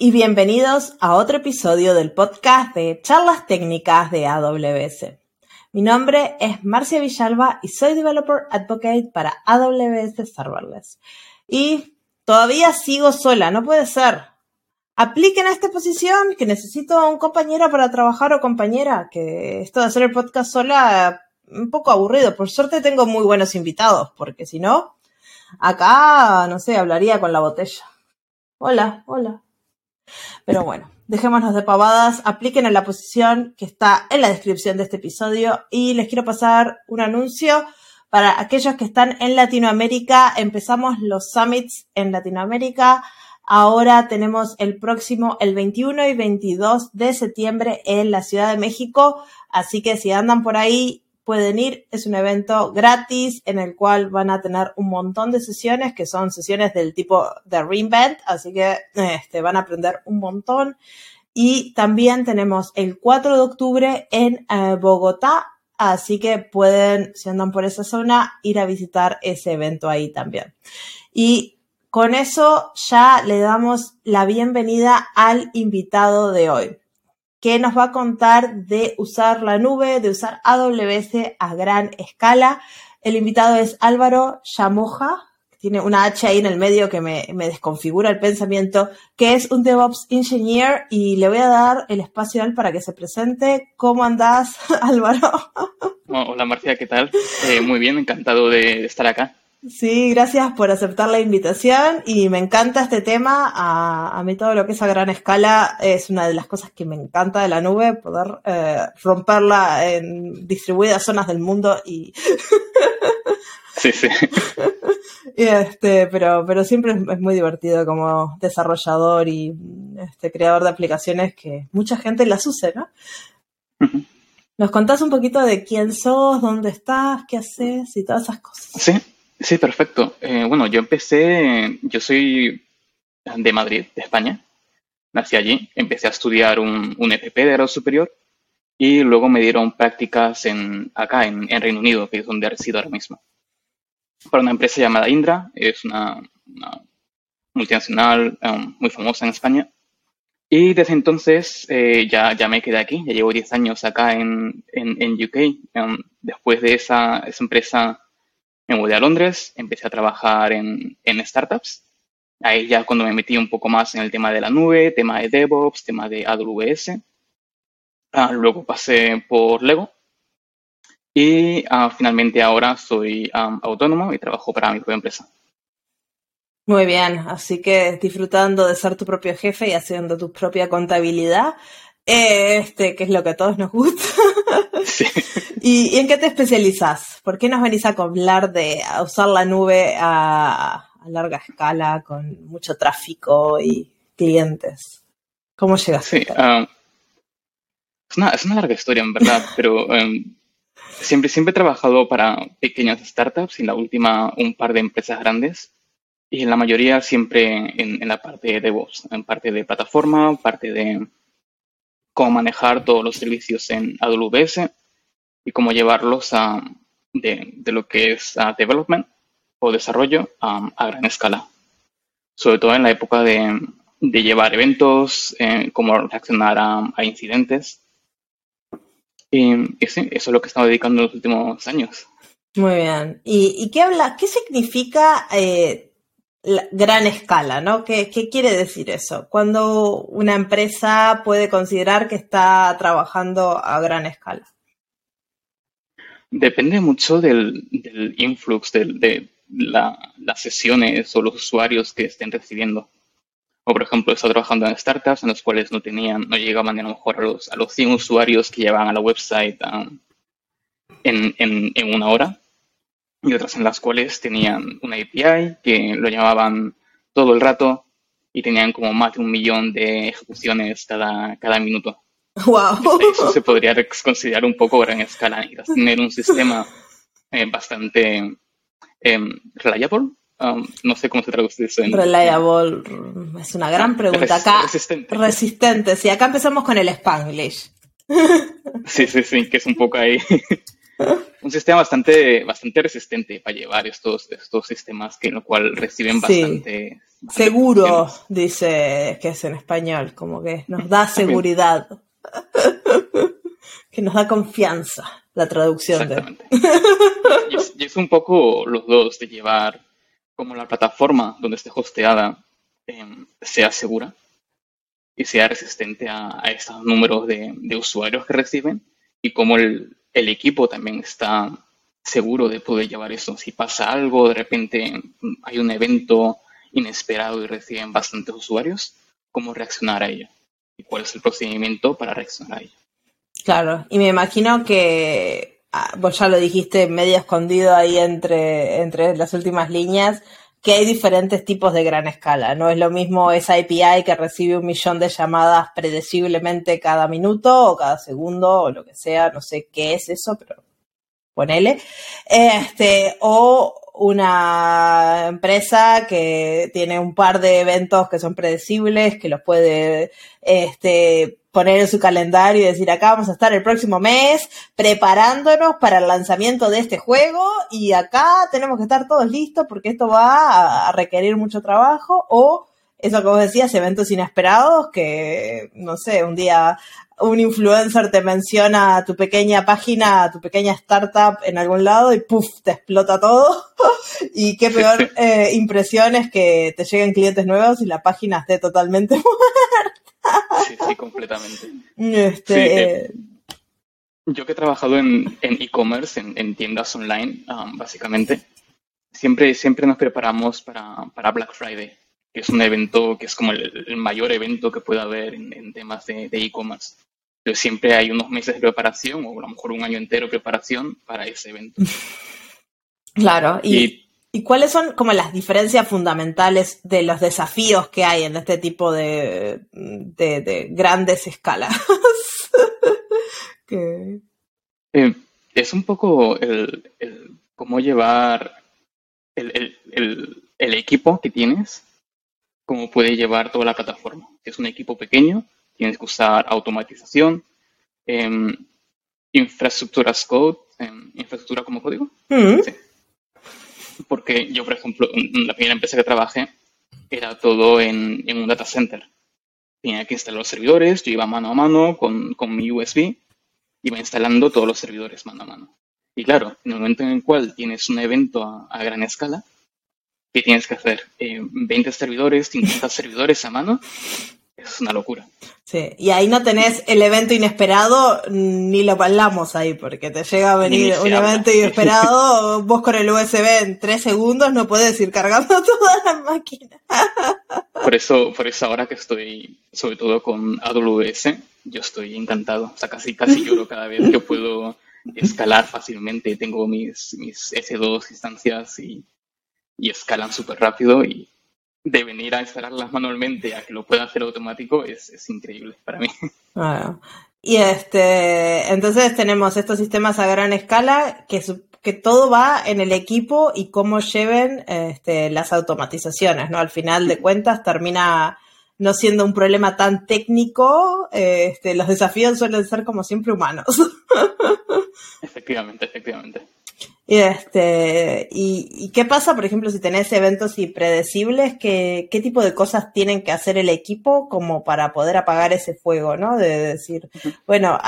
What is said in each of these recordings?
y bienvenidos a otro episodio del podcast de charlas técnicas de AWS. Mi nombre es Marcia Villalba y soy Developer Advocate para AWS Serverless. Y todavía sigo sola, no puede ser. Apliquen a esta posición que necesito un compañero para trabajar o compañera, que esto de hacer el podcast sola un poco aburrido. Por suerte tengo muy buenos invitados, porque si no, acá, no sé, hablaría con la botella. Hola, hola. Pero bueno, dejémonos de pavadas, apliquen a la posición que está en la descripción de este episodio y les quiero pasar un anuncio para aquellos que están en Latinoamérica. Empezamos los summits en Latinoamérica. Ahora tenemos el próximo, el 21 y 22 de septiembre en la Ciudad de México. Así que si andan por ahí, pueden ir. Es un evento gratis en el cual van a tener un montón de sesiones que son sesiones del tipo de Reinvent, así que este, van a aprender un montón. Y también tenemos el 4 de octubre en eh, Bogotá, así que pueden, si andan por esa zona, ir a visitar ese evento ahí también. Y con eso ya le damos la bienvenida al invitado de hoy que nos va a contar de usar la nube, de usar AWS a gran escala. El invitado es Álvaro Yamoja, tiene una H ahí en el medio que me, desconfigura el pensamiento, que es un DevOps Engineer y le voy a dar el espacio a él para que se presente. ¿Cómo andás, Álvaro? Hola, Marcia, ¿qué tal? Eh, muy bien, encantado de estar acá. Sí, gracias por aceptar la invitación y me encanta este tema. A, mí todo lo que es a gran escala es una de las cosas que me encanta de la nube, poder eh, romperla en distribuidas zonas del mundo y... sí, sí. este, pero, pero siempre es, muy divertido como desarrollador y este, creador de aplicaciones que mucha gente las use, ¿no? ¿Nos contás un poquito de quién sos, dónde estás, qué haces y todas esas cosas? Sí, Sí, perfecto. Eh, bueno, yo empecé, yo soy de Madrid, de España. Nací allí, empecé a estudiar un, un EPP de grado superior y luego me dieron prácticas en, acá, en, Reino Unido, que es donde resido ahora mismo. Para una empresa llamada Indra, es una, multinacional um, muy famosa en España. Y desde entonces eh, ya, ya me quedé aquí, ya llevo 10 años acá en, en, UK. Um, después de esa, esa empresa me mudé a Londres, empecé a trabajar en, startups. Ahí ya cuando me metí un poco más en el tema de la nube, tema de DevOps, tema de AWS. Ah, luego pasé por Lego. Y ah, finalmente ahora soy autónomo y trabajo para mi propia empresa. Muy bien, así que disfrutando de ser tu propio jefe y haciendo tu propia contabilidad, este, que es lo que a todos nos gusta. ¿Y, en qué te especializas? ¿Por qué nos venís a hablar de usar la nube a, larga escala con mucho tráfico y clientes? ¿Cómo llegaste? Sí, um, es, una, larga historia, en verdad, pero um, siempre, siempre he trabajado para pequeñas startups y en la última un par de empresas grandes. Y en la mayoría siempre en, en la parte de voz, en parte de plataforma, parte de cómo manejar todos los servicios en AWS y cómo llevarlos a, de, lo que es development o desarrollo a, gran escala. Sobre todo en la época de, llevar eventos, eh, cómo reaccionar a, incidentes. Y, sí, eso es lo que estamos dedicando en los últimos años. Muy bien. ¿Y, qué habla, qué significa eh, gran escala, ¿no? ¿Qué, quiere decir eso? Cuando una empresa puede considerar que está trabajando a gran escala? Depende mucho del, influx de las sesiones o los usuarios que estén recibiendo. O, por ejemplo, está trabajando en startups en las cuales no tenían, no llegaban a lo mejor a los, a los 100 usuarios que llevaban a la website en, en una hora y otras en las cuales tenían una API que lo llamaban todo el rato y tenían como más de un millón de ejecuciones cada, cada minuto. Wow. Eso se podría considerar un poco gran escala. y tener un sistema eh, bastante em, reliable. Um, no sé cómo se traduce eso en. Reliable. Es una gran pregunta. Acá. Resistente. Resistente. Sí, acá empezamos con el Spanglish. Sí, sí, sí, que es un poco ahí. un sistema bastante, bastante resistente para llevar estos, estos sistemas que en lo cual reciben bastante Seguro, dice que es en español, como que nos da seguridad. que nos da confianza la traducción. De... y, es, un poco los dos de llevar como la plataforma donde esté hosteada em, sea segura y sea resistente a, estos números de, usuarios que reciben y como el, el, equipo también está seguro de poder llevar eso. Si pasa algo, de repente hay un evento inesperado y reciben bastantes usuarios, cómo reaccionar a ello y cuál es el procedimiento para reaccionar a ello. Claro, y me imagino que ah, vos ya lo dijiste medio escondido ahí entre, entre las últimas líneas, que hay diferentes tipos de gran escala. No es lo mismo esa API que recibe un millón de llamadas predeciblemente cada minuto o cada segundo o lo que sea, no sé qué es eso, pero ponele. Este, o una empresa que tiene un par de eventos que son predecibles, que los puede este, poner en su calendario y decir, acá vamos a estar el próximo mes preparándonos para el lanzamiento de este juego y acá tenemos que estar todos listos porque esto va a requerir mucho trabajo o eso que vos decías, eventos inesperados que, no sé, un día un influencer te menciona tu pequeña página, tu pequeña startup en algún lado y puff, te explota todo. y qué peor eh, impresión es que te lleguen clientes nuevos y la página esté totalmente muerta. sí, sí, completamente. Este, eh, yo que he trabajado en e-commerce, en, tiendas online, um, básicamente, siempre, siempre nos preparamos para, para Black Friday que es un evento que es como el, mayor evento que puede haber en, temas de e-commerce. Siempre hay unos meses de preparación o a lo mejor un año entero de preparación para ese evento. Claro, y, y, cuáles son como las diferencias fundamentales de los desafíos que hay en este tipo de, de, grandes escalas? Eh, es un poco el, el cómo llevar el, el, el, equipo que tienes cómo puede llevar toda la plataforma. Si es un equipo pequeño, tienes que usar automatización, em, infraestructuras code, em, infraestructura como código. Mm. Porque yo, por ejemplo, en la primera empresa que trabajé era todo en, un data center. Tenía que instalar los servidores, yo iba mano a mano con, mi USB, iba instalando todos los servidores mano a mano. Y claro, en el momento en el cual tienes un evento a gran escala, ¿qué tienes que hacer? Eh, ¿20 servidores, 50 servidores a mano? Es una locura. Sí, y ahí no tenés el evento inesperado, ni lo hablamos ahí, porque te llega a venir un evento inesperado, vos con el USB en tres segundos no puedes ir cargando toda la máquina. Por eso, por eso ahora que estoy, sobre todo con AWS, yo estoy encantado. O sea, casi, casi lloro cada vez que puedo escalar fácilmente. Tengo mis, mis S2 instancias y y escalan súper rápido y de venir a instalarlas manualmente a que lo pueda hacer automático es, es increíble para mí. Y este, entonces tenemos estos sistemas a gran escala que, que todo va en el equipo y cómo lleven este, las automatizaciones, ¿no? Al final de cuentas termina no siendo un problema tan técnico, este, los desafíos suelen ser como siempre humanos. Efectivamente, efectivamente. Y, este, y, qué pasa, por ejemplo, si tenés eventos impredecibles? ¿qué, ¿Qué tipo de cosas tienen que hacer el equipo como para poder apagar ese fuego, ¿no? De decir, bueno,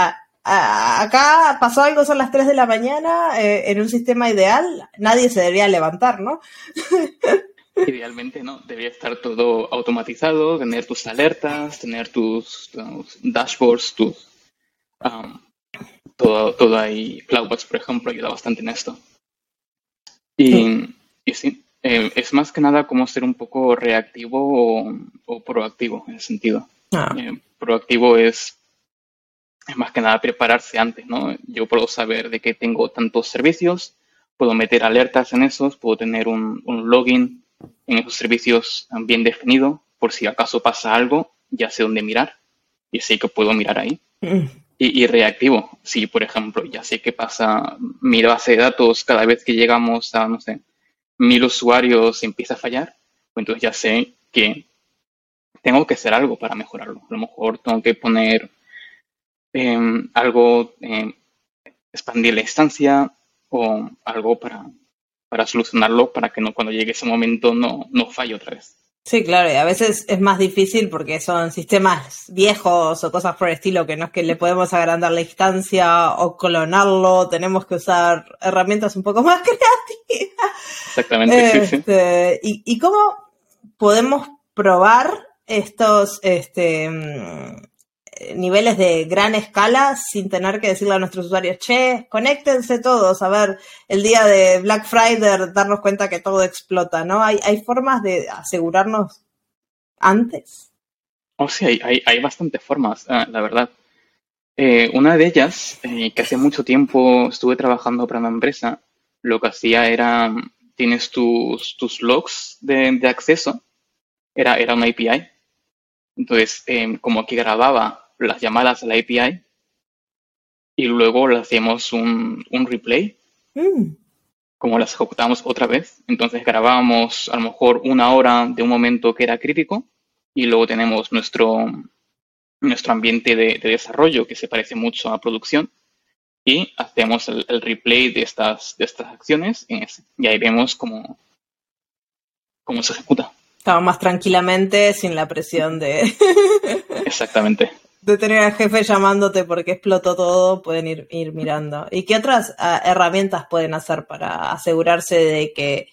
acá pasó algo, son las 3 de la mañana, eh, en un sistema ideal, nadie se debería levantar, ¿no? Idealmente, ¿no? Debería estar todo automatizado, tener tus alertas, tener tus, dashboards, tus... Um, todo, todo ahí. CloudWatch, por ejemplo, ayuda bastante en esto. Y, sí, eh, es más que nada como ser un poco reactivo o, proactivo en ese sentido. Ah. Eh, proactivo es, es más que nada prepararse antes, ¿no? Yo puedo saber de que tengo tantos servicios, puedo meter alertas en esos, puedo tener un, login en esos servicios bien definido, por si acaso pasa algo, ya sé dónde mirar y sé que puedo mirar ahí. Mm y, reactivo. Si, por ejemplo, ya sé qué pasa, mi base de datos, cada vez que llegamos a, no sé, mil usuarios empieza a fallar, pues entonces ya sé que tengo que hacer algo para mejorarlo. A lo mejor tengo que poner em, algo, eh, expandir la instancia o algo para, para solucionarlo para que no, cuando llegue ese momento no, no falle otra vez. Sí, claro, y a veces es más difícil porque son sistemas viejos o cosas por el estilo que no es que le podemos agrandar la instancia o clonarlo, tenemos que usar herramientas un poco más creativas. Exactamente, sí, sí. Este, ¿y, ¿Y cómo podemos probar estos este, niveles de gran escala sin tener que decirle a nuestros usuarios, che, conéctense todos, a ver, el día de Black Friday, darnos cuenta que todo explota, ¿no? Hay, hay formas de asegurarnos antes. Oh, sí, hay, hay, hay bastantes formas, eh, la verdad. Eh, una de ellas, eh, que hace mucho tiempo estuve trabajando para una empresa, lo que hacía era, tienes tus, tus logs de, acceso, era, era una API. Entonces, eh, como que grababa las llamadas a la API y luego le hacíamos un, un replay, Mm, como las ejecutamos otra vez. Entonces grabábamos a lo mejor una hora de un momento que era crítico y luego tenemos nuestro, nuestro ambiente de, de desarrollo que se parece mucho a producción y hacemos el, el replay de estas, de estas acciones y ahí vemos cómo, cómo se ejecuta. Estaba más tranquilamente sin la presión de, Exactamente. De tener al jefe llamándote porque explotó todo, pueden ir, ir mirando. ¿Y qué otras ah, herramientas pueden hacer para asegurarse de que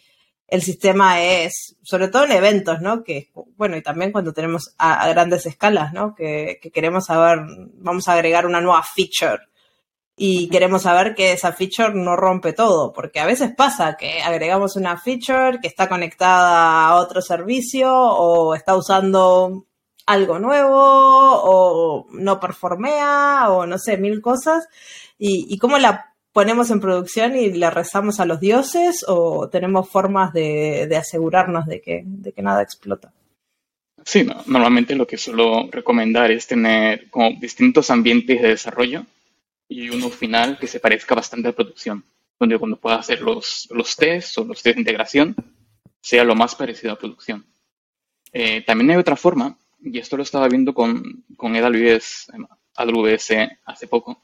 el sistema es, sobre todo en eventos, ¿no? Que, bueno, y también cuando tenemos a, a grandes escalas, ¿no? Que, que queremos saber, vamos a agregar una nueva feature y queremos saber que esa feature no rompe todo, porque a veces pasa que agregamos una feature que está conectada a otro servicio o está usando algo nuevo o no performea o no sé, mil cosas y, cómo la ponemos en producción y le rezamos a los dioses o tenemos formas de, de asegurarnos de que, de que nada explota. Sí, no, normalmente lo que suelo recomendar es tener como distintos ambientes de desarrollo y uno final que se parezca bastante a producción, donde cuando pueda hacer los, los tests o los test de integración sea lo más parecido a producción. Eh, también hay otra forma, y esto lo estaba viendo con, con AWS, eh, AWS hace poco,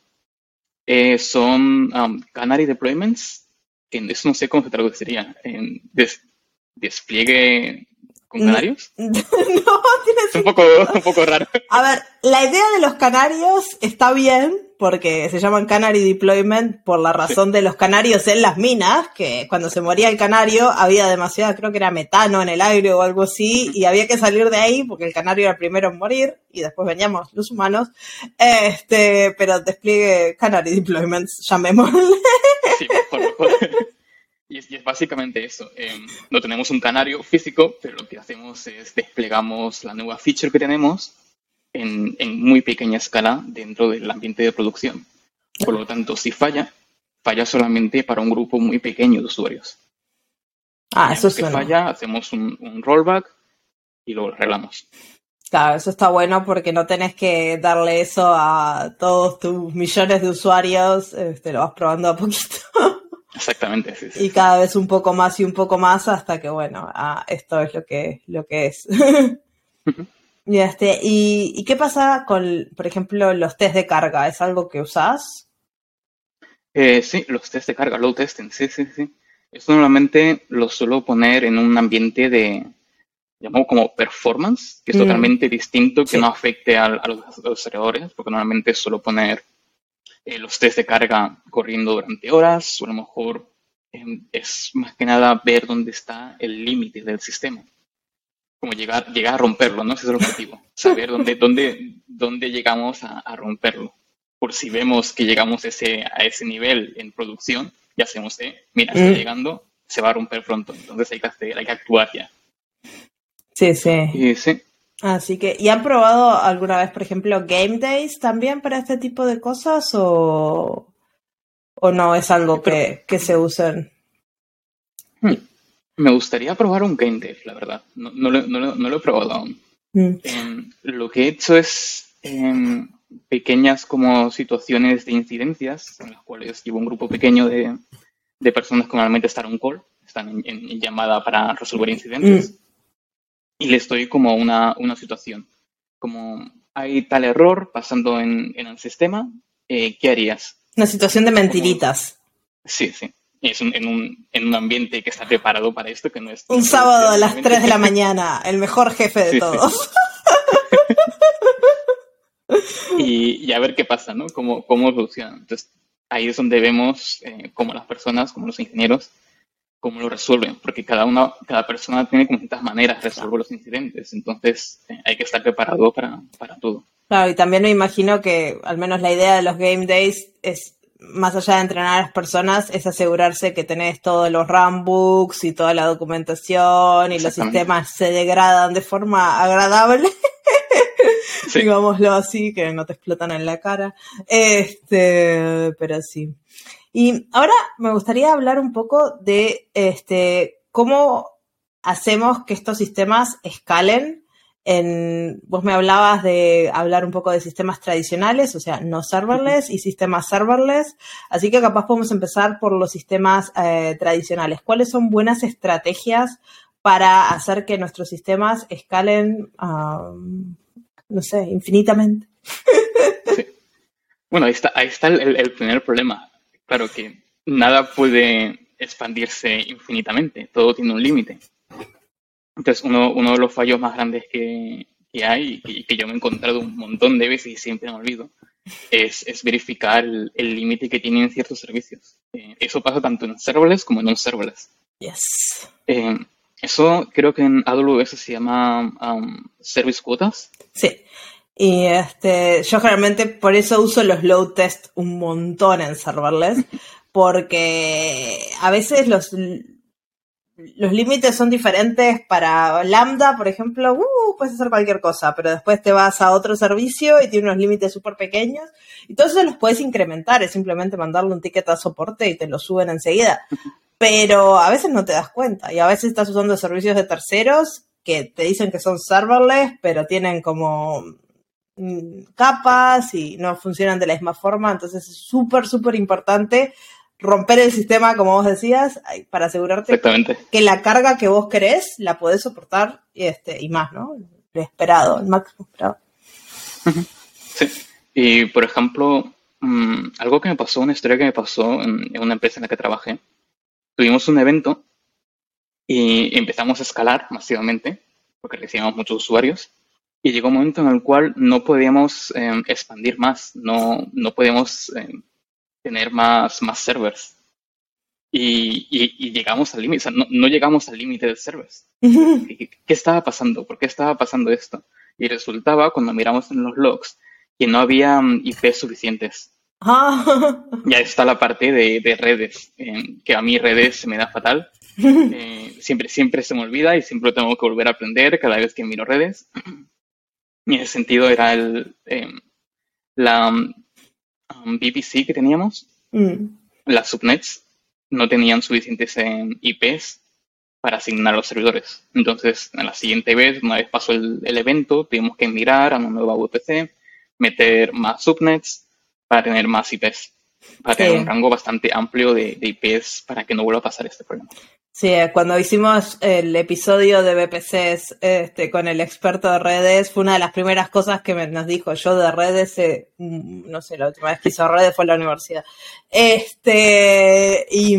eh, son um, Canary Deployments, que eso no sé cómo se traduciría, en des- despliegue con canarios. no, tiene Es un poco, un poco raro. A ver, la idea de los canarios está bien, porque se llaman Canary Deployment por la razón de los canarios en las minas, que cuando se moría el canario había demasiada, creo que era metano en el aire o algo así, y había que salir de ahí porque el canario era el primero en morir, y después veníamos los humanos. Este, pero despliegue Canary Deployments, llamémosle. Sí, mejor, mejor. Y es, y es básicamente eso. Eh, no tenemos un canario físico, pero lo que hacemos es desplegamos la nueva feature que tenemos en, en muy pequeña escala dentro del ambiente de producción. Por lo tanto, si falla, falla solamente para un grupo muy pequeño de usuarios. Ah, eso suena. falla, hacemos un, un rollback y lo arreglamos. Claro, eso está bueno porque no tenés que darle eso a todos tus millones de usuarios, este, lo vas probando a poquito. Exactamente, sí, sí. y cada vez un poco más y un poco más hasta que bueno ah, esto es lo que lo que es y este y, y qué pasa con por ejemplo los test de carga es algo que usás Eh, sí, los test de carga, load testing, sí, sí, sí. Esto normalmente lo suelo poner en un ambiente de, llamamos como performance, que es Mm. totalmente distinto, que Sí. no afecte a, los, a los servidores, porque normalmente suelo poner eh, los test de carga corriendo durante horas, o a lo mejor em, es más que nada ver dónde está el límite del sistema. Como llegar, llegar a romperlo, ¿no? Ese es el objetivo. Saber dónde, dónde, dónde llegamos a, a romperlo. Por si vemos que llegamos ese, a ese nivel en producción, ya hacemos, eh, mira, está Mm. llegando, se va a romper pronto. Entonces hay que, hacer, hay que actuar ya. sí sí Y sí, así que y han probado alguna vez por ejemplo game days también para este tipo de cosas o o no es algo que, que se usen Hmm. Me gustaría probar un game dev, la verdad. No, no lo, no lo- no lo he probado aún. Mm, Em, lo que he hecho es em, pequeñas como situaciones de incidencias en las cuales llevo un grupo pequeño de, de personas que normalmente están en call, están en, llamada para resolver incidentes, y les doy como una, una situación. Como hay tal error pasando en, en el sistema, eh, ¿qué harías? una situación de mentiritas Sí, sí. es en, un, en, un, ambiente que está preparado para esto, que no es... Un sábado a las 3 de la mañana, el mejor jefe de todos. y, a ver qué pasa, ¿no? Cómo, cómo evoluciona. Entonces, ahí es donde vemos eh, cómo las personas, como los ingenieros, cómo lo resuelven, porque cada una, cada persona tiene como distintas maneras de resolver los incidentes, entonces eh, hay que estar preparado para, para todo. Claro, y también me imagino que al menos la idea de los game days es más allá de entrenar a las personas, es asegurarse que tenés todos los runbooks y toda la documentación y los sistemas se degradan de forma agradable. Digámoslo así, que no te explotan en la cara. Este, pero sí. Y ahora me gustaría hablar un poco de este cómo hacemos que estos sistemas escalen en, vos me hablabas de hablar un poco de sistemas tradicionales, o sea, no serverless y sistemas serverless, así que capaz podemos empezar por los sistemas eh, tradicionales. ¿Cuáles son buenas estrategias para hacer que nuestros sistemas escalen, no sé, infinitamente? Bueno, ahí está, ahí está el primer problema. Claro que nada puede expandirse infinitamente, todo tiene un límite. Entonces, uno, uno de los fallos más grandes que, que hay y que, yo me he encontrado un montón de veces y siempre me olvido, es, es verificar el límite que tienen ciertos servicios. Eh, eso pasa tanto en serverless como en non serverless. Yes. Eh, eso creo que en AWS se llama um, service quotas. Sí. Y este, yo generalmente por eso uso los load test un montón en serverless, porque a veces los, los límites son diferentes para Lambda, por ejemplo, uh, puedes hacer cualquier cosa, pero después te vas a otro servicio y tiene unos límites súper pequeños y todos esos los puedes incrementar, es simplemente mandarle un ticket a soporte y te lo suben enseguida. Pero a veces no te das cuenta y a veces estás usando servicios de terceros que te dicen que son serverless, pero tienen como capas y no funcionan de la misma forma, entonces es súper, súper importante romper el sistema, como vos decías, para asegurarte que la carga que vos querés la podés soportar este, y más, ¿no? Lo esperado, el máximo esperado. Sí. Y, por ejemplo, mm, algo que me pasó, una historia que me pasó en, una empresa en la que trabajé. Tuvimos un evento y empezamos a escalar masivamente, porque recibíamos muchos usuarios, y llegó un momento en el cual no podíamos em, expandir más, no, no podíamos em, tener más, más servers. Y, llegamos al límite, o sea, no, llegamos al límite de servers. ¿Qué, estaba pasando? ¿Por qué estaba pasando esto? Y resultaba, cuando miramos en los logs, que no había mm, IP suficientes. Ah. Ya está la parte de, redes, que a mí redes se me da fatal. Eh, siempre, siempre se me olvida y siempre tengo que volver a aprender cada vez que miro redes. Y en ese sentido era el, em, la, BBC que teníamos, mm. las subnets no tenían suficientes IPs para asignar los servidores. Entonces, en la siguiente vez, una vez pasó el, evento, tuvimos que mirar a una nueva VPC, meter más subnets para tener más IPs, para tener un rango bastante amplio de IPs para que no vuelva a pasar este problema. Sí, eh, cuando hicimos el episodio de BPCs este, con el experto de redes, fue una de las primeras cosas que nos dijo yo de redes, eh, mm, no sé, la última vez que hizo redes fue en la universidad. Este, y,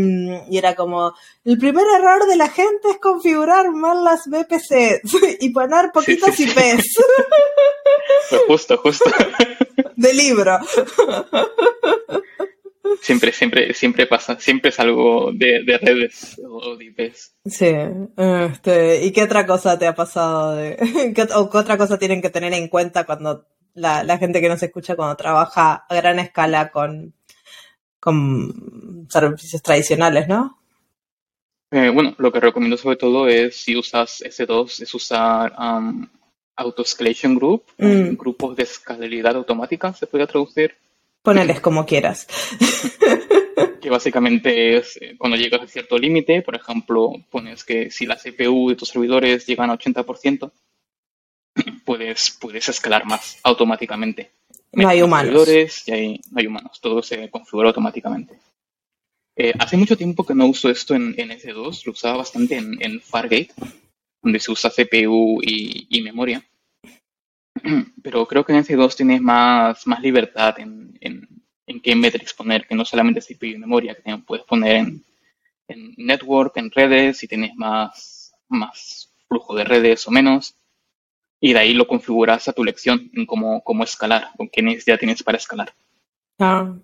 y, era como, el primer error de la gente es configurar mal las BPCs y poner poquitos IPs. justo, justo. De libro. Siempre, siempre, siempre pasa, siempre es algo de, redes o de IPs. Sí, este, ¿y qué otra cosa te ha pasado? De, ¿O qué otra cosa tienen que tener en cuenta cuando la, gente que nos escucha cuando trabaja a gran escala con, con servicios tradicionales, no? Eh, bueno, lo que recomiendo sobre todo es si usas S2, es usar um, Auto Escalation Group, mm. grupos de escalabilidad automática, se puede traducir. Poneles como quieras. que básicamente es eh, cuando llegas a cierto límite, por ejemplo, pones que si la CPU de tus servidores llegan a 80%, puedes, puedes escalar más automáticamente. No hay humanos. Servidores y no hay humanos, todo se configura automáticamente. Eh, hace mucho tiempo que no uso esto en, S2, lo usaba bastante en, Fargate, donde se usa CPU y, y memoria. pero creo que en S2 tienes más, más libertad en, en, qué metrics poner, que no solamente CPU y memoria, que puedes poner en en network, en redes, si tienes más, más flujo de redes o menos. Y de ahí lo configuras a tu lección en cómo, cómo escalar, con qué necesidad tienes para escalar. Ah.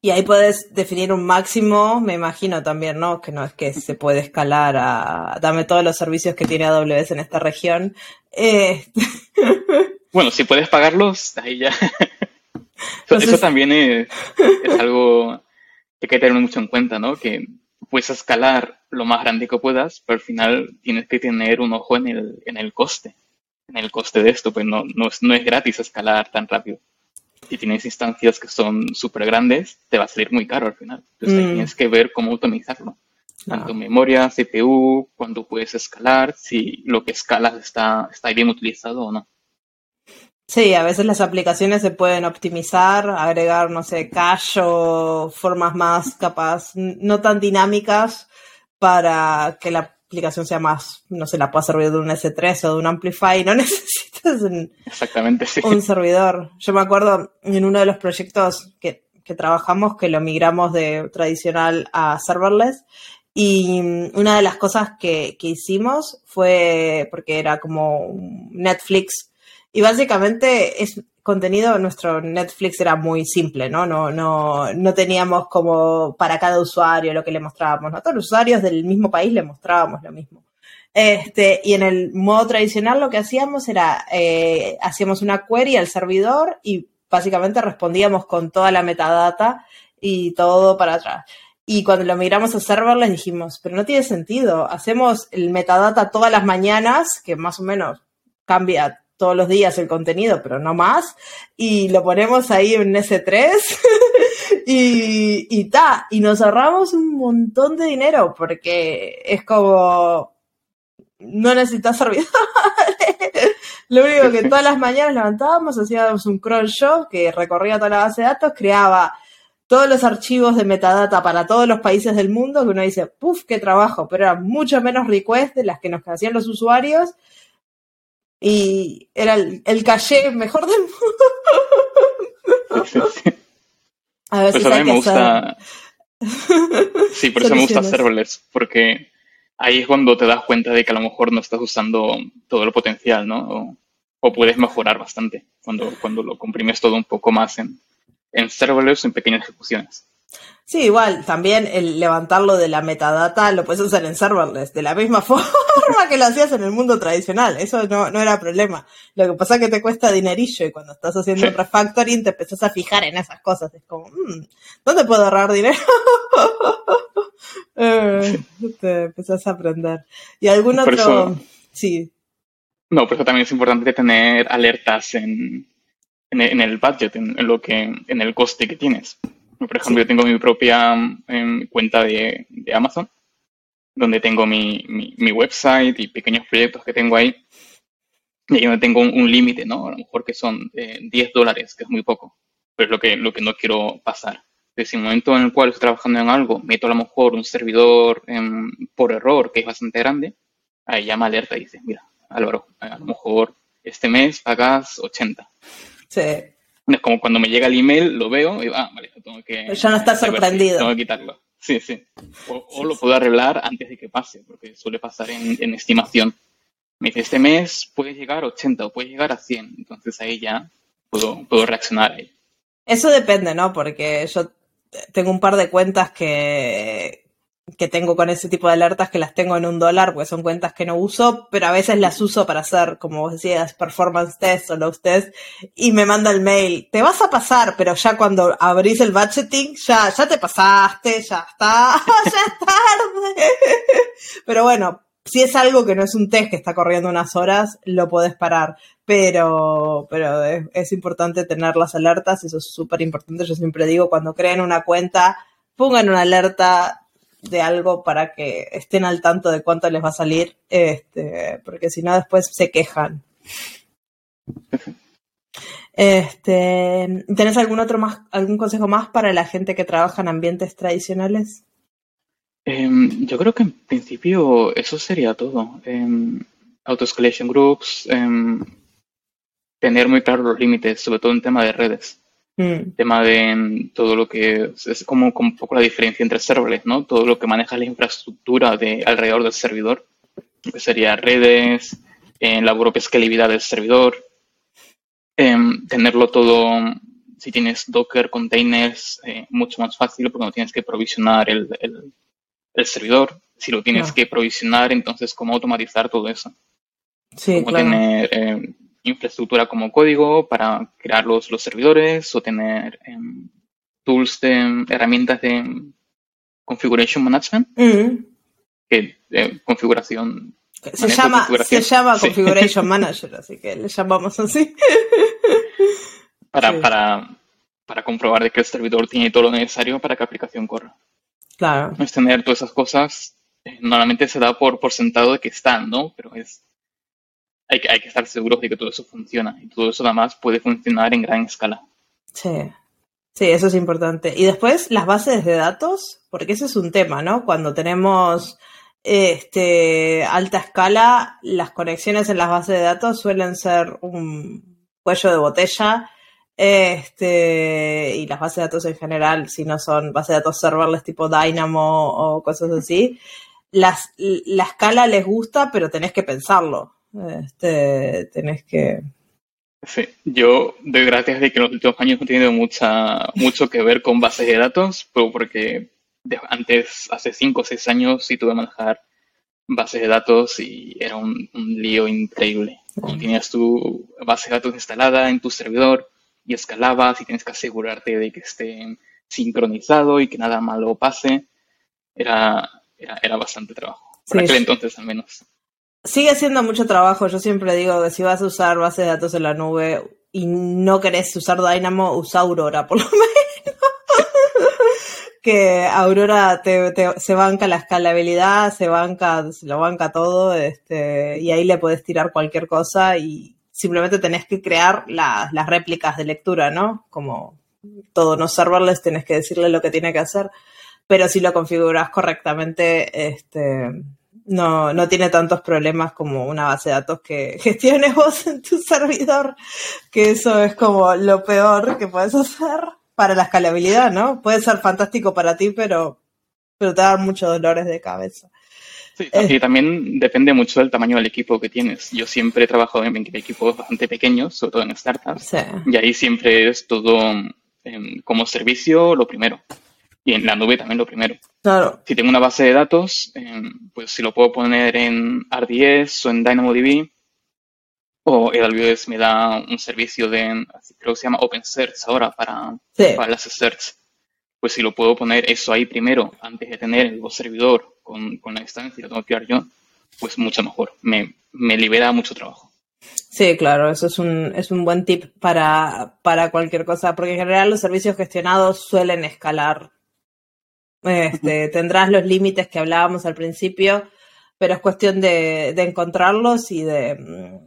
Y ahí puedes definir un máximo, me imagino también, ¿no? Que no es que se puede escalar a dame todos los servicios que tiene AWS en esta región. Eh, bueno, si puedes pagarlos, ahí ya. Eso también es, es, algo que hay que tener mucho en cuenta, ¿no? Que puedes escalar lo más grande que puedas, pero al final tienes que tener un ojo en el, en el coste. En el coste de esto, pues no, no, es, no es gratis escalar tan rápido si tienes instancias que son súper grandes, te va a salir muy caro al final. Entonces mm. tienes que ver cómo optimizarlo. Tanto memoria, CPU, cuándo puedes escalar, si lo que escalas está, está bien utilizado o no. Sí, a veces las aplicaciones se pueden optimizar, agregar, no sé, cache o formas más capaz, no tan dinámicas para que la aplicación sea más, no se la pueda servir de un S3 o de un Amplify, no necesitas un, Exactamente, sí. un servidor. Yo me acuerdo en uno de los proyectos que, que trabajamos que lo migramos de tradicional a serverless y una de las cosas que, que hicimos fue, porque era como Netflix, y básicamente es contenido, nuestro Netflix era muy simple, ¿no? No, no, no teníamos como para cada usuario lo que le mostrábamos, ¿no? Todos los usuarios del mismo país le mostrábamos lo mismo. Este, y en el modo tradicional lo que hacíamos era, eh, hacíamos una query al servidor y básicamente respondíamos con toda la metadata y todo para atrás. Y cuando lo migramos a serverless dijimos, pero no tiene sentido, hacemos el metadata todas las mañanas, que más o menos cambia todos los días el contenido, pero no más, y lo ponemos ahí en S3 y, y ta, y nos ahorramos un montón de dinero porque es como, no necesitas servidores. Lo único que todas las mañanas levantábamos, hacíamos un crawl show que recorría toda la base de datos, creaba todos los archivos de metadata para todos los países del mundo, que uno dice, puff, qué trabajo, pero era mucho menos request de las que nos hacían los usuarios y era el, el caché mejor del mundo. A veces por eso a mí me gusta. Sí, por eso me gusta serverless, porque ahí es cuando te das cuenta de que a lo mejor no estás usando todo el potencial, ¿no? O, o puedes mejorar bastante cuando, cuando lo comprimes todo un poco más en, en serverless en pequeñas ejecuciones. Sí, igual, también el levantarlo de la metadata lo puedes hacer en serverless, de la misma forma que lo hacías en el mundo tradicional, eso no, no era problema. Lo que pasa es que te cuesta dinerillo y cuando estás haciendo un refactoring te empezás a fijar en esas cosas, es como, mmm, ¿dónde puedo ahorrar dinero? eh, te empezás a aprender. ¿Y algún otro? sí. No, por eso también es importante tener alertas en, en, el budget, en, lo que, en el coste que tienes. Por ejemplo, yo tengo mi propia em, cuenta de, Amazon, donde tengo mi, mi, website y pequeños proyectos que tengo ahí. Y ahí donde tengo un, límite, ¿no? A lo mejor que son 10 eh, dólares, que es muy poco, pero es lo que, lo que no quiero pasar. Desde el momento en el cual estoy trabajando en algo, meto a lo mejor un servidor em, por error que es bastante grande, ahí llama alerta y dice, mira, Álvaro, a lo mejor este mes pagas 80. Sí. Es como cuando me llega el email, lo veo y ah, vale, tengo que. Ya no estás sorprendido. Tengo que quitarlo. Sí, sí. O, lo puedo arreglar antes de que pase, porque suele pasar en, estimación. Me dice, este mes puede llegar a 80 o puede llegar a 100. Entonces ahí ya puedo, puedo reaccionar ahí. Eso depende, ¿no? Porque yo tengo un par de cuentas que, que tengo con ese tipo de alertas que las tengo en un dólar, pues son cuentas que no uso, pero a veces las uso para hacer, como vos decías, performance test o los test, y me manda el mail, te vas a pasar, pero ya cuando abrís el budgeting, ya, ya te pasaste, ya está, ya es tarde. pero bueno, si es algo que no es un test que está corriendo unas horas, lo podés parar. Pero, pero es, es importante tener las alertas, eso es súper importante. Yo siempre digo, cuando creen una cuenta, pongan una alerta, de algo para que estén al tanto de cuánto les va a salir, este, porque si no después se quejan. Este, ¿Tenés algún otro más, algún consejo más para la gente que trabaja en ambientes tradicionales? Em, yo creo que en principio eso sería todo. Eh, Auto-escalation groups, em, tener muy claros los límites, sobre todo en tema de redes. Mm. Tema de mm, todo lo que es como, un poco la diferencia entre serverless, ¿no? Todo lo que maneja la infraestructura de alrededor del servidor, que sería redes, en la propia escalabilidad del servidor, em, tenerlo todo, si tienes Docker, containers, eh, mucho más fácil porque no tienes que provisionar el, el, servidor. Si lo tienes que provisionar, entonces cómo automatizar todo eso. Sí, claro. tener em, infraestructura como código para crear los, los servidores o tener em, tools de herramientas de configuration management, mm. que eh, configuración. Se llama, se llama Configuration Manager, así que le llamamos así. para, para, para comprobar de que el servidor tiene todo lo necesario para que la aplicación corra. Claro. Es tener todas esas cosas, eh, normalmente se da por, por sentado de que están, ¿no? Pero es hay que, hay que estar seguros de que todo eso funciona y todo eso además puede funcionar en gran escala. Sí. Sí, eso es importante. Y después las bases de datos, porque ese es un tema, ¿no? Cuando tenemos este, alta escala, las conexiones en las bases de datos suelen ser un cuello de botella. Este, y las bases de datos en general, si no son bases de datos serverless tipo Dynamo o cosas así, las, la escala les gusta, pero tenés que pensarlo. Este, tenés que... Sí, yo doy gracias de que en los últimos años no he tenido mucha, mucho que ver con bases de datos, pero porque antes, hace 5 o 6 años, sí tuve que manejar bases de datos y era un, lío increíble. Cuando tenías tu base de datos instalada en tu servidor y escalabas y tienes que asegurarte de que esté sincronizado y que nada malo pase, era, era, bastante trabajo. Por aquel entonces al menos. Sigue siendo mucho trabajo. Yo siempre digo que si vas a usar base de datos en la nube y no querés usar Dynamo, usa Aurora, por lo menos. que Aurora te, se banca la escalabilidad, se banca, se lo banca todo, este, y ahí le puedes tirar cualquier cosa y simplemente tenés que crear las réplicas de lectura, ¿no? Como todo no serverless, tenés que decirle lo que tiene que hacer, pero si lo configuras correctamente, este, no, no tiene tantos problemas como una base de datos que gestiones vos en tu servidor, que eso es como lo peor que puedes hacer para la escalabilidad, ¿no? Puede ser fantástico para ti, pero, pero te da muchos dolores de cabeza. Sí, y eh. también depende mucho del tamaño del equipo que tienes. Yo siempre he trabajado en equipos bastante pequeños, sobre todo en startups, y ahí siempre es todo em, como servicio lo primero. Y en la nube también lo primero. Claro. Si tengo una base de datos, em, pues si lo puedo poner en RDS o en DynamoDB, o AWS me da un servicio de, creo que se llama OpenSearch ahora para, para las search. Pues si lo puedo poner eso ahí primero, antes de tener el servidor con, con la instancia y lo tengo que crear yo, pues mucho mejor. Me, me libera mucho trabajo. Sí, claro, eso es un, es un buen tip para, para cualquier cosa, porque en general los servicios gestionados suelen escalar este, tendrás los límites que hablábamos al principio, pero es cuestión de, encontrarlos y de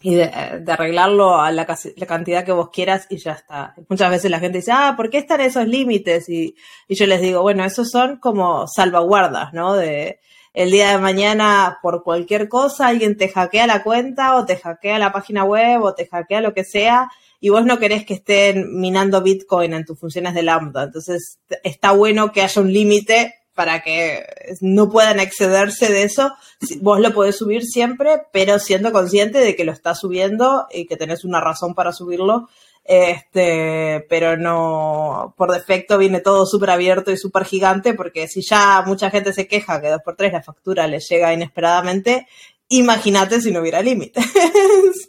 y de, arreglarlo a la, cantidad que vos quieras y ya está. Muchas veces la gente dice, ah, ¿por qué están esos límites? Y, y yo les digo, bueno, esos son como salvaguardas, ¿no? De el día de mañana, por cualquier cosa, alguien te hackea la cuenta o te hackea la página web o te hackea lo que sea y vos no querés que estén minando Bitcoin en tus funciones de Lambda. Entonces, está bueno que haya un límite para que no puedan excederse de eso. Vos lo podés subir siempre, pero siendo consciente de que lo estás subiendo y que tenés una razón para subirlo. Este, pero no, por defecto viene todo súper abierto y súper gigante, porque si ya mucha gente se queja que dos por tres la factura les llega inesperadamente, Imagínate si no hubiera límites.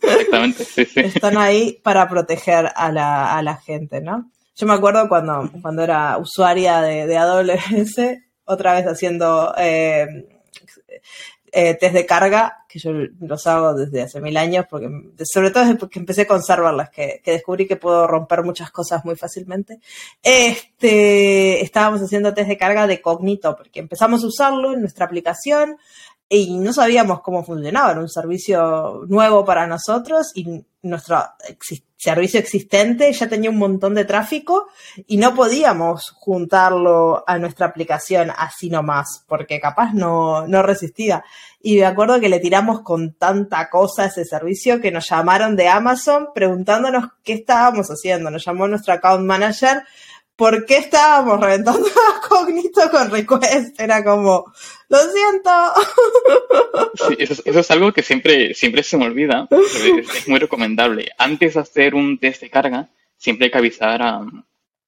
Exactamente, sí, sí. Están ahí para proteger a la, a la gente, ¿no? Yo me acuerdo cuando, cuando era usuaria de, de AWS, otra vez haciendo eh, eh, test de carga, que yo los hago desde hace mil años, porque sobre todo desde que empecé con serverless, que, que descubrí que puedo romper muchas cosas muy fácilmente. Este, estábamos haciendo test de carga de Cognito, porque empezamos a usarlo en nuestra aplicación, y no sabíamos cómo funcionaba, era un servicio nuevo para nosotros y nuestro servicio existente ya tenía un montón de tráfico y no podíamos juntarlo a nuestra aplicación así nomás, porque capaz no, no resistía. Y me acuerdo que le tiramos con tanta cosa a ese servicio que nos llamaron de Amazon preguntándonos qué estábamos haciendo. Nos llamó nuestro account manager ¿por qué estábamos reventando a Cognito con request? Era como, lo siento. Sí, eso, es algo que siempre, siempre se me olvida, es, muy recomendable. Antes de hacer un test de carga, siempre hay que avisar a,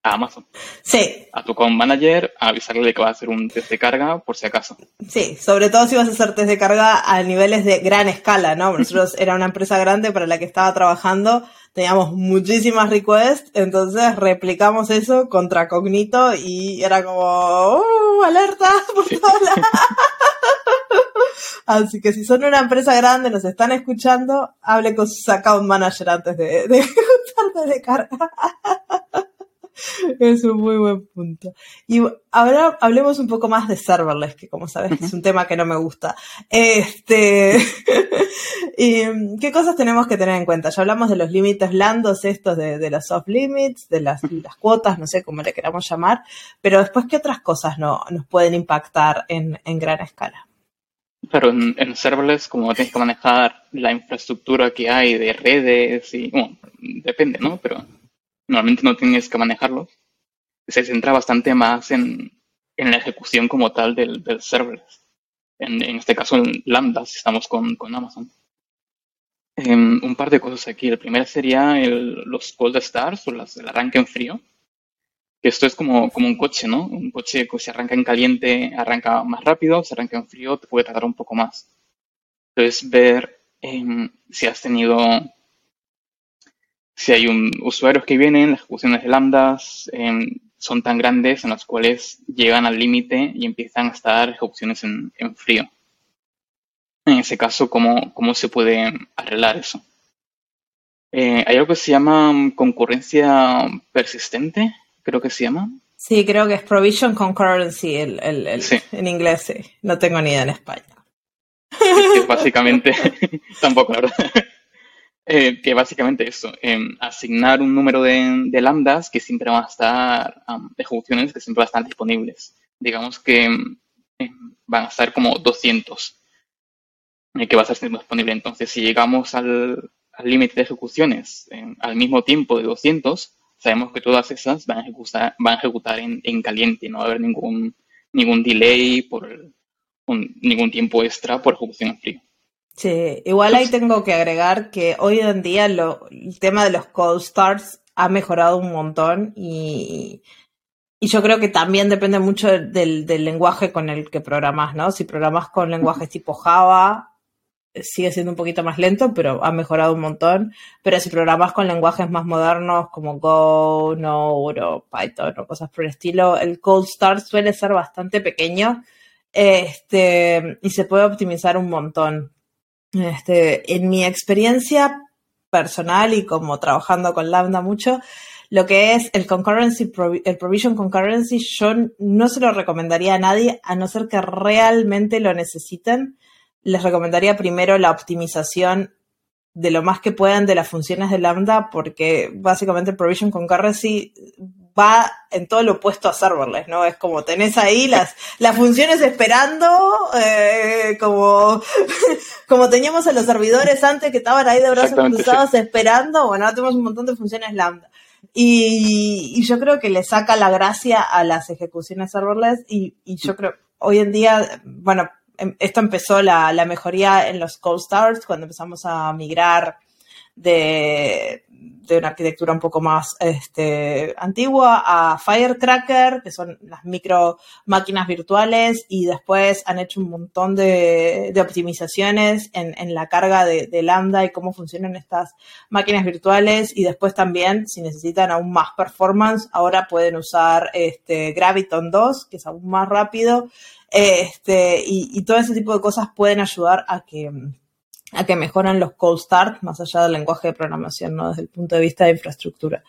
Amazon. Sí. A tu account manager, a avisarle que va a hacer un test de carga por si acaso. Sí, sobre todo si vas a hacer test de carga a niveles de gran escala, ¿no? Nosotros era una empresa grande para la que estaba trabajando teníamos muchísimas requests, entonces replicamos eso contra Cognito y era como, ¡uh! ¡Alerta! Por Así que si son una empresa grande, nos están escuchando, hable con su account manager antes de, de, de carga. Es un muy buen punto. Y ahora hablemos un poco más de serverless, que como sabes es un tema que no me gusta. Este, y, ¿qué cosas tenemos que tener en cuenta? Ya hablamos de los límites blandos, estos de, de los soft limits, de las, las, cuotas, no sé cómo le queramos llamar, pero después, ¿qué otras cosas no, nos pueden impactar en, en gran escala? Pero en, en, serverless, como tienes que manejar la infraestructura que hay de redes y, bueno, depende, ¿no? Pero normalmente no tienes que manejarlos. Se centra bastante más en, en la ejecución como tal del, del server. En, en, este caso en Lambda, si estamos con, con Amazon. Eh, un par de cosas aquí. El primero sería los cold starts o las, el arranque en frío. Esto es como, como un coche, ¿no? Un coche que se arranca en caliente arranca más rápido, se arranca en frío te puede tardar un poco más. Entonces, ver eh, si has tenido si hay un, usuarios que vienen, las ejecuciones de lambdas em, son tan grandes en las cuales llegan al límite y empiezan a estar ejecuciones en, en, frío. En ese caso, ¿cómo, cómo se puede arreglar eso? Eh, hay algo que se llama concurrencia persistente, creo que se llama. Sí, creo que es provision concurrency el, el, el en inglés, sí. No tengo ni idea en español. básicamente, tampoco, la verdad. Eh, que básicamente eso, eh, asignar un número de, de, lambdas que siempre van a estar, um, ejecuciones que siempre van a estar disponibles. Digamos que eh, van a estar como 200, que va a estar disponible. Entonces, si llegamos al límite de ejecuciones al mismo tiempo de 200, sabemos que todas esas van a ejecutar, van a ejecutar en, en caliente, no va a haber ningún, ningún delay por un, ningún tiempo extra por ejecución en frío. Sí, igual ahí tengo que agregar que hoy en día lo, el tema de los cold starts ha mejorado un montón y, y yo creo que también depende mucho del, del, lenguaje con el que programas, ¿no? Si programas con lenguajes tipo Java, sigue siendo un poquito más lento, pero ha mejorado un montón. Pero si programas con lenguajes más modernos como Go, Node o Python o cosas por el estilo, el cold start suele ser bastante pequeño este, y se puede optimizar un montón. Este, en mi experiencia personal y como trabajando con Lambda mucho, lo que es el concurrency, el provision concurrency, yo no se lo recomendaría a nadie a no ser que realmente lo necesiten. Les recomendaría primero la optimización de lo más que puedan de las funciones de Lambda, porque básicamente provision concurrency va en todo lo opuesto a serverless, ¿no? Es como tenés ahí las, las funciones esperando, eh, como, como teníamos a los servidores antes que estaban ahí de brazos cruzados esperando, bueno, ahora tenemos un montón de funciones lambda. Y, y, yo creo que le saca la gracia a las ejecuciones serverless y, y yo creo, hoy en día, bueno, em, esto empezó la, la mejoría en los cold starts cuando empezamos a migrar de, de una arquitectura un poco más este, antigua a Firecracker, que son las micro máquinas virtuales, y después han hecho un montón de, de optimizaciones en, en, la carga de, Lambda y cómo funcionan estas máquinas virtuales, y después también, si necesitan aún más performance, ahora pueden usar este, Graviton 2, que es aún más rápido, este, y, y todo ese tipo de cosas pueden ayudar a que a que mejoran los cold start, más allá del lenguaje de programación, ¿no? Desde el punto de vista de infraestructura.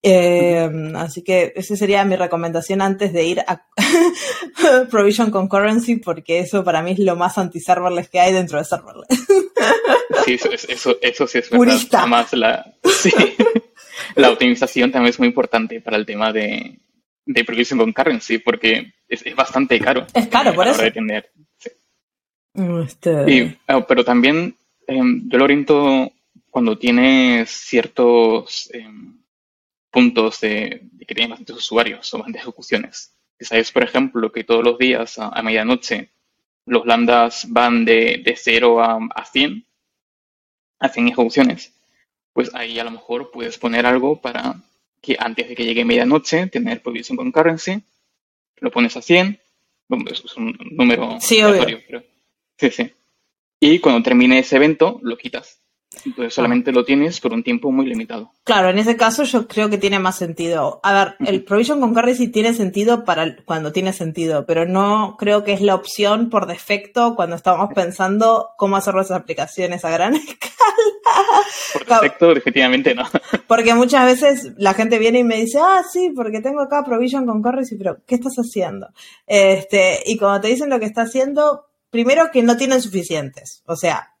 Eh, así que esa sería mi recomendación antes de ir a Provision Concurrency, porque eso para mí es lo más anti-serverless que hay dentro de serverless. sí, eso, eso, eso sí es verdad. Además, la, sí, la optimización también es muy importante para el tema de, de Provision Concurrency, porque es, es bastante caro. Es caro, por eso. hora de tener. Este, Y, ah, pero también em, yo lo oriento cuando tienes ciertos em, puntos de, de que tienes bastantes usuarios o bastantes ejecuciones. Si sabes, por ejemplo, que todos los días a, a medianoche los lambdas van de, de 0 a, a 100, a 100 ejecuciones, pues ahí a lo mejor puedes poner algo para que antes de que llegue medianoche, tener provision concurrency, lo pones a 100, bueno, es un número Sí, aleatorio, pero- sí, sí. Y cuando termine ese evento, lo quitas. Entonces solamente lo tienes por un tiempo muy limitado. Claro, en ese caso yo creo que tiene más sentido. A ver, el Provision Concurrency tiene sentido para cuando tiene sentido, pero no creo que es la opción por defecto cuando estamos pensando cómo hacer las aplicaciones a gran escala. Por Claro. defecto, definitivamente no. Porque muchas veces la gente viene y me dice, ah, sí, porque tengo acá Provision Concurrency, pero ¿qué estás haciendo? Este, y cuando te dicen lo que está haciendo, primero que no tienen suficientes. O sea,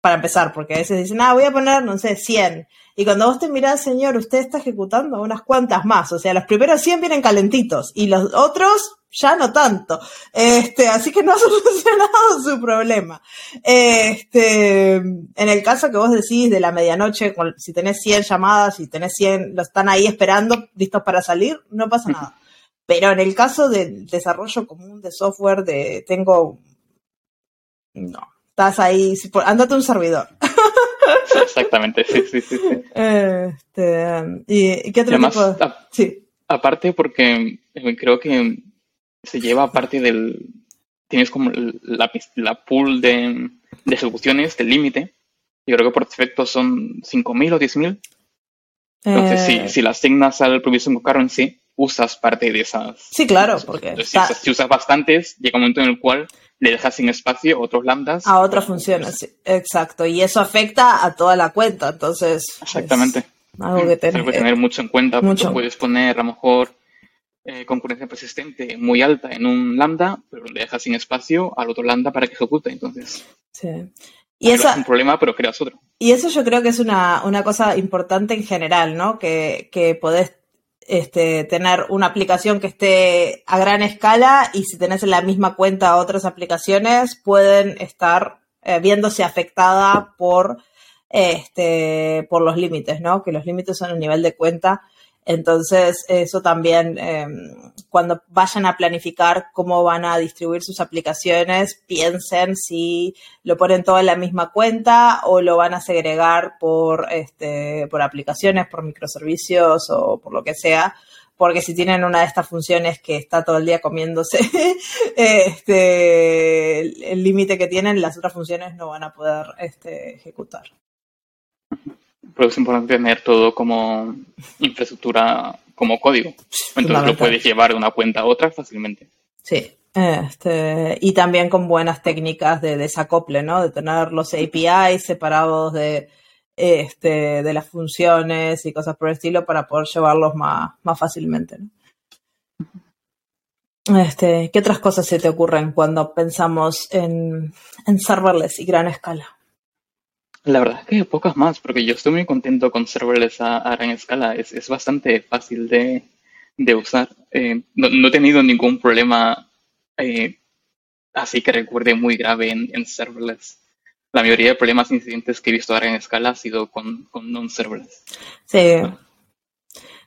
para empezar, porque a veces dicen, ah, voy a poner, no sé, 100. Y cuando vos te mirás, señor, usted está ejecutando unas cuantas más. O sea, los primeros 100 vienen calentitos y los otros ya no tanto. Este, así que no ha solucionado su problema. Este, en el caso que vos decís de la medianoche, si tenés 100 llamadas, si tenés 100, los están ahí esperando, listos para salir, no pasa nada. Pero en el caso del desarrollo común de software, de tengo, no, estás ahí, si a un servidor. Exactamente, sí, sí, sí. sí. Este, ¿y, y qué otro además, tipo? a- Sí, aparte porque eh, creo que se lleva parte del... Tienes como la, la pool de, de ejecuciones del límite. Yo creo que por defecto son 5.000 o 10.000. Entonces, Eh, si, si la asignas al Provision Concurrency, usas parte de esas. Sí, claro, porque Entonces, si, está- usas, si usas bastantes, llega un momento en el cual le dejas sin espacio otros lambdas. a otras funciones, sí, exacto. Y eso afecta a toda la cuenta, entonces. es Exactamente. algo que Es tenés algo que que- tener mucho en cuenta. mucho. puedes poner a lo mejor eh, concurrencia persistente muy alta en un lambda, pero le dejas sin espacio al otro lambda para que ejecute. Entonces, sí. Y arreglas esa, un problema, pero creas otro. Y eso yo creo que es una, una cosa importante en general, ¿no? Que, que podés este, tener una aplicación que esté a gran escala y si tenés en la misma cuenta otras aplicaciones, pueden estar eh, viéndose afectada por, este, por los límites, ¿no? Que los límites son el nivel de cuenta. Entonces, eso también, eh, cuando vayan a planificar cómo van a distribuir sus aplicaciones, piensen si lo ponen todo en la misma cuenta o lo van a segregar por, este, por aplicaciones, por microservicios o por lo que sea. Porque si tienen una de estas funciones que está todo el día comiéndose este, el el límite que tienen, las otras funciones no van a poder este, ejecutar. Pero es importante tener todo como infraestructura, como código. Entonces lo puedes llevar de una cuenta a otra fácilmente. Sí. Este, y también con buenas técnicas de desacople, ¿no? De tener los APIs separados de, este, de las funciones y cosas por el estilo para poder llevarlos más, más fácilmente, ¿no? Este, ¿qué otras cosas se te ocurren cuando pensamos en, en serverless y gran escala? La verdad es que pocas más, porque yo estoy muy contento con serverless a, gran escala. Es, es bastante fácil de, de usar. Eh, no, he tenido ningún problema eh, así que recuerde muy grave en, en serverless. La mayoría de problemas incidentes que he visto a gran escala ha sido con, con non-serverless. Sí.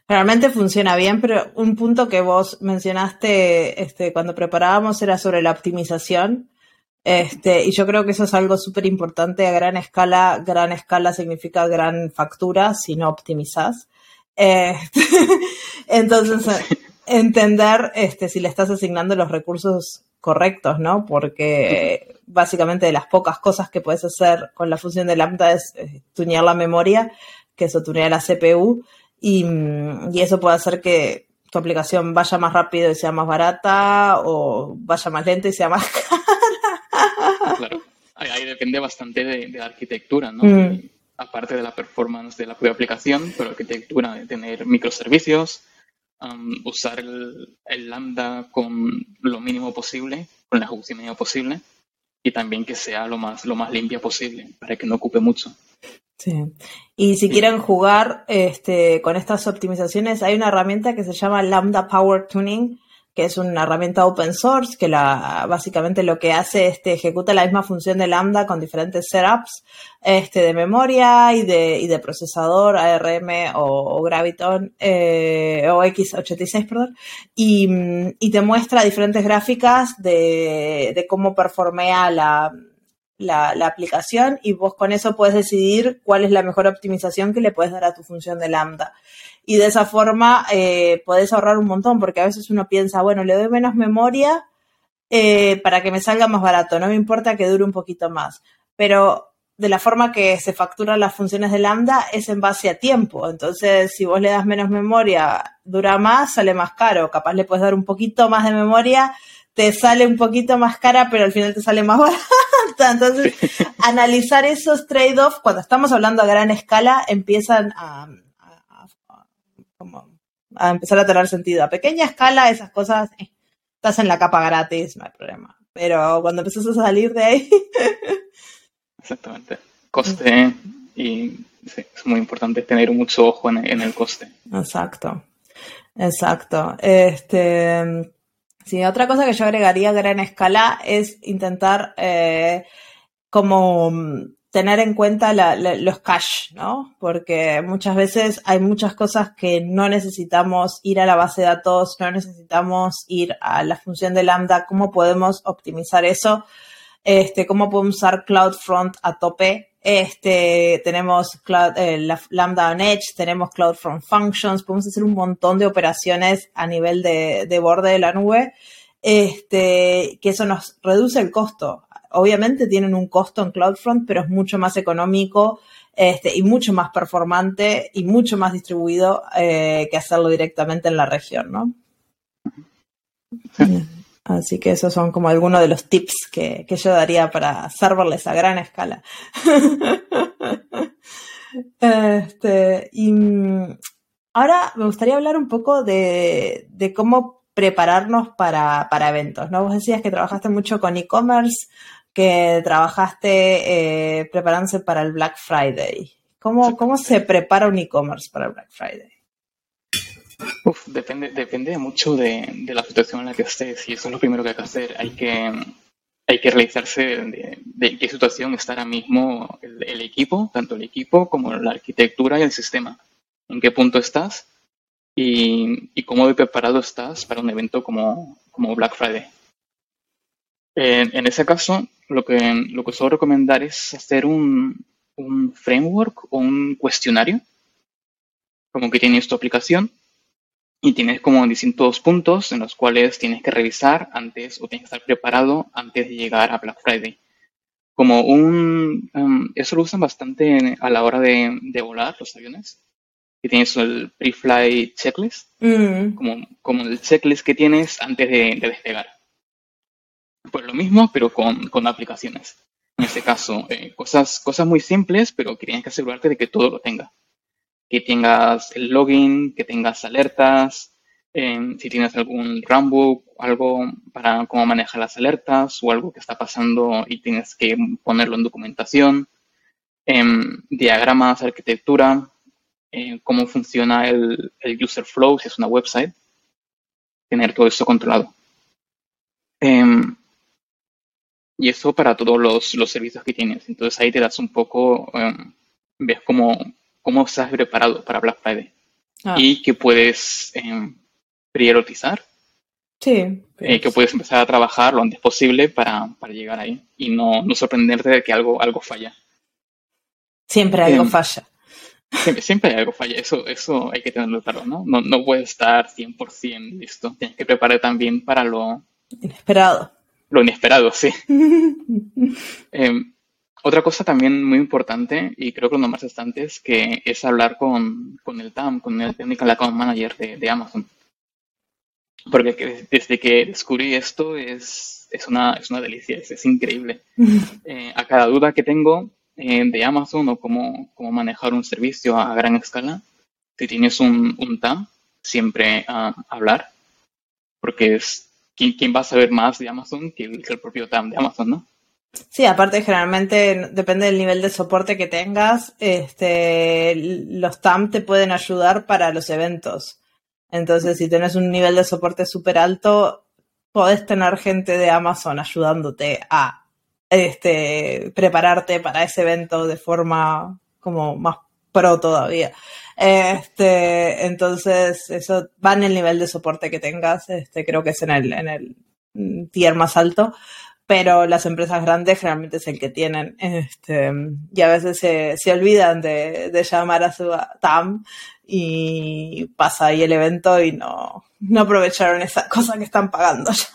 Realmente funciona bien, pero un punto que vos mencionaste este, cuando preparábamos era sobre la optimización. Este, y yo creo que eso es algo súper importante a gran escala. Gran escala significa gran factura si no optimizás. Este, entonces, entender este, si le estás asignando los recursos correctos, ¿no? Porque básicamente de las pocas cosas que puedes hacer con la función de lambda es tunear la memoria, que eso tunea la CPU, y, mm, y eso puede hacer que tu aplicación vaya más rápido y sea más barata, o vaya más lenta y sea más Claro, ahí, depende bastante de, de la arquitectura, ¿no? Mm. Aparte de la performance de la propia aplicación, pero arquitectura de tener microservicios, um, usar el, el lambda con lo mínimo posible, con la ejecución mínima posible, y también que sea lo más, lo más limpia posible para que no ocupe mucho. Sí. Y si quieren jugar este, con estas optimizaciones, hay una herramienta que se llama Lambda Power Tuning, que es una herramienta open source que la, básicamente lo que hace es que ejecuta la misma función de Lambda con diferentes setups este, de memoria y de, y de procesador ARM o, Graviton eh, o x86, perdón, y, y, te muestra diferentes gráficas de, de cómo performea la, la, la, aplicación y vos con eso puedes decidir cuál es la mejor optimización que le puedes dar a tu función de lambda. Y de esa forma eh, podés ahorrar un montón, porque a veces uno piensa, bueno, le doy menos memoria eh, para que me salga más barato, no me importa que dure un poquito más. Pero de la forma que se facturan las funciones de lambda es en base a tiempo. Entonces, si vos le das menos memoria, dura más, sale más caro. Capaz le puedes dar un poquito más de memoria, te sale un poquito más cara, pero al final te sale más barata. Entonces, analizar esos trade-offs, cuando estamos hablando a gran escala, empiezan a, a, empezar a tener sentido. A pequeña escala, esas cosas, eh, estás en la capa gratis, no hay problema. Pero cuando empiezas a salir de ahí... Exactamente. Coste y es muy importante tener mucho ojo en, el coste. Exacto. Exacto. Este, Sí, otra cosa que yo agregaría a gran escala es intentar eh, como mm, tener en cuenta los cache, ¿no? Porque muchas veces hay muchas cosas que no necesitamos ir a la base de datos, no necesitamos ir a la función de Lambda, ¿cómo podemos optimizar eso? Este, ¿Cómo podemos usar CloudFront a tope este, tenemos eh, Lambda on Edge, tenemos CloudFront Functions, podemos hacer un montón de operaciones a nivel de, borde de la nube, este, que eso nos reduce el costo. Obviamente tienen un costo en CloudFront, pero es mucho más económico este, y mucho más performante y mucho más distribuido eh, que hacerlo directamente en la región, ¿no? Así que esos son como algunos de los tips que, yo daría para serverless a gran escala. este, y mm, ahora me gustaría hablar un poco de, cómo prepararnos para, eventos, ¿no? Vos decías que trabajaste mucho con e-commerce, que trabajaste eh, preparándose para el Black Friday. ¿Cómo, ¿Cómo se prepara un e-commerce para el Black Friday? Uf, depende, depende mucho de, la situación en la que estés y eso es lo primero que hay que hacer. Hay que, realizarse de, qué situación está ahora mismo el, equipo, tanto el equipo como la arquitectura y el sistema. En qué punto estás y, y cómo preparado estás para un evento como, Black Friday. En, en, ese caso, lo que, lo que suelo recomendar es hacer un, un framework o un cuestionario, como que tienes tu aplicación, y tienes como distintos puntos en los cuales tienes que revisar antes o tienes que estar preparado antes de llegar a Black Friday. Como un... Um, eso lo usan bastante a la hora de, volar los aviones. Que tienes el pre-flight checklist, mm. como, como el checklist que tienes antes de, despegar. Pues lo mismo, pero con, con aplicaciones. En este caso, eh, cosas, cosas muy simples, pero que tienes que asegurarte de que todo lo tenga que tengas el login, que tengas alertas, em, si tienes algún runbook, algo para cómo manejar las alertas o algo que está pasando y tienes que ponerlo en documentación, em, diagramas, arquitectura, eh, cómo funciona el, user flow, si es una website, tener todo eso controlado. Em, y eso para todos los, los, servicios que tienes. Entonces ahí te das un poco, ves cómo, cómo estás preparado para Black Friday ah. y que puedes em, priorizar. Sí. Eh, que puedes empezar a trabajar lo antes posible para, llegar ahí y no, no, sorprenderte de que algo, algo falla. Siempre algo em, falla. Siempre, hay algo falla, eso, eso hay que tenerlo claro, ¿no? ¿no? No puedes estar 100% listo, tienes que preparar también para lo... Inesperado. Lo inesperado, sí. Em, otra cosa también muy importante, y creo que uno más es que es hablar con, el TAM, con el Technical Account Manager de, Amazon. Porque desde que descubrí esto es, es, una, es una delicia, es, increíble. Eh, a cada duda que tengo eh, de Amazon o cómo, cómo, manejar un servicio a, gran escala, si tienes un, un TAM, siempre a hablar, porque es ¿quién, va a saber más de Amazon que el, que el propio TAM de Amazon, ¿no? Sí, aparte generalmente depende del nivel de soporte que tengas, este, los TAM te pueden ayudar para los eventos. Entonces, si tienes un nivel de soporte súper alto, podés tener gente de Amazon ayudándote a este, prepararte para ese evento de forma como más pro todavía. Este, entonces, eso va en el nivel de soporte que tengas, este, creo que es en el, en el tier más alto pero las empresas grandes generalmente es el que tienen, este, y a veces se, se olvidan de, de, llamar a su TAM y pasa ahí el evento y no, no aprovecharon esa cosa que están pagando ya.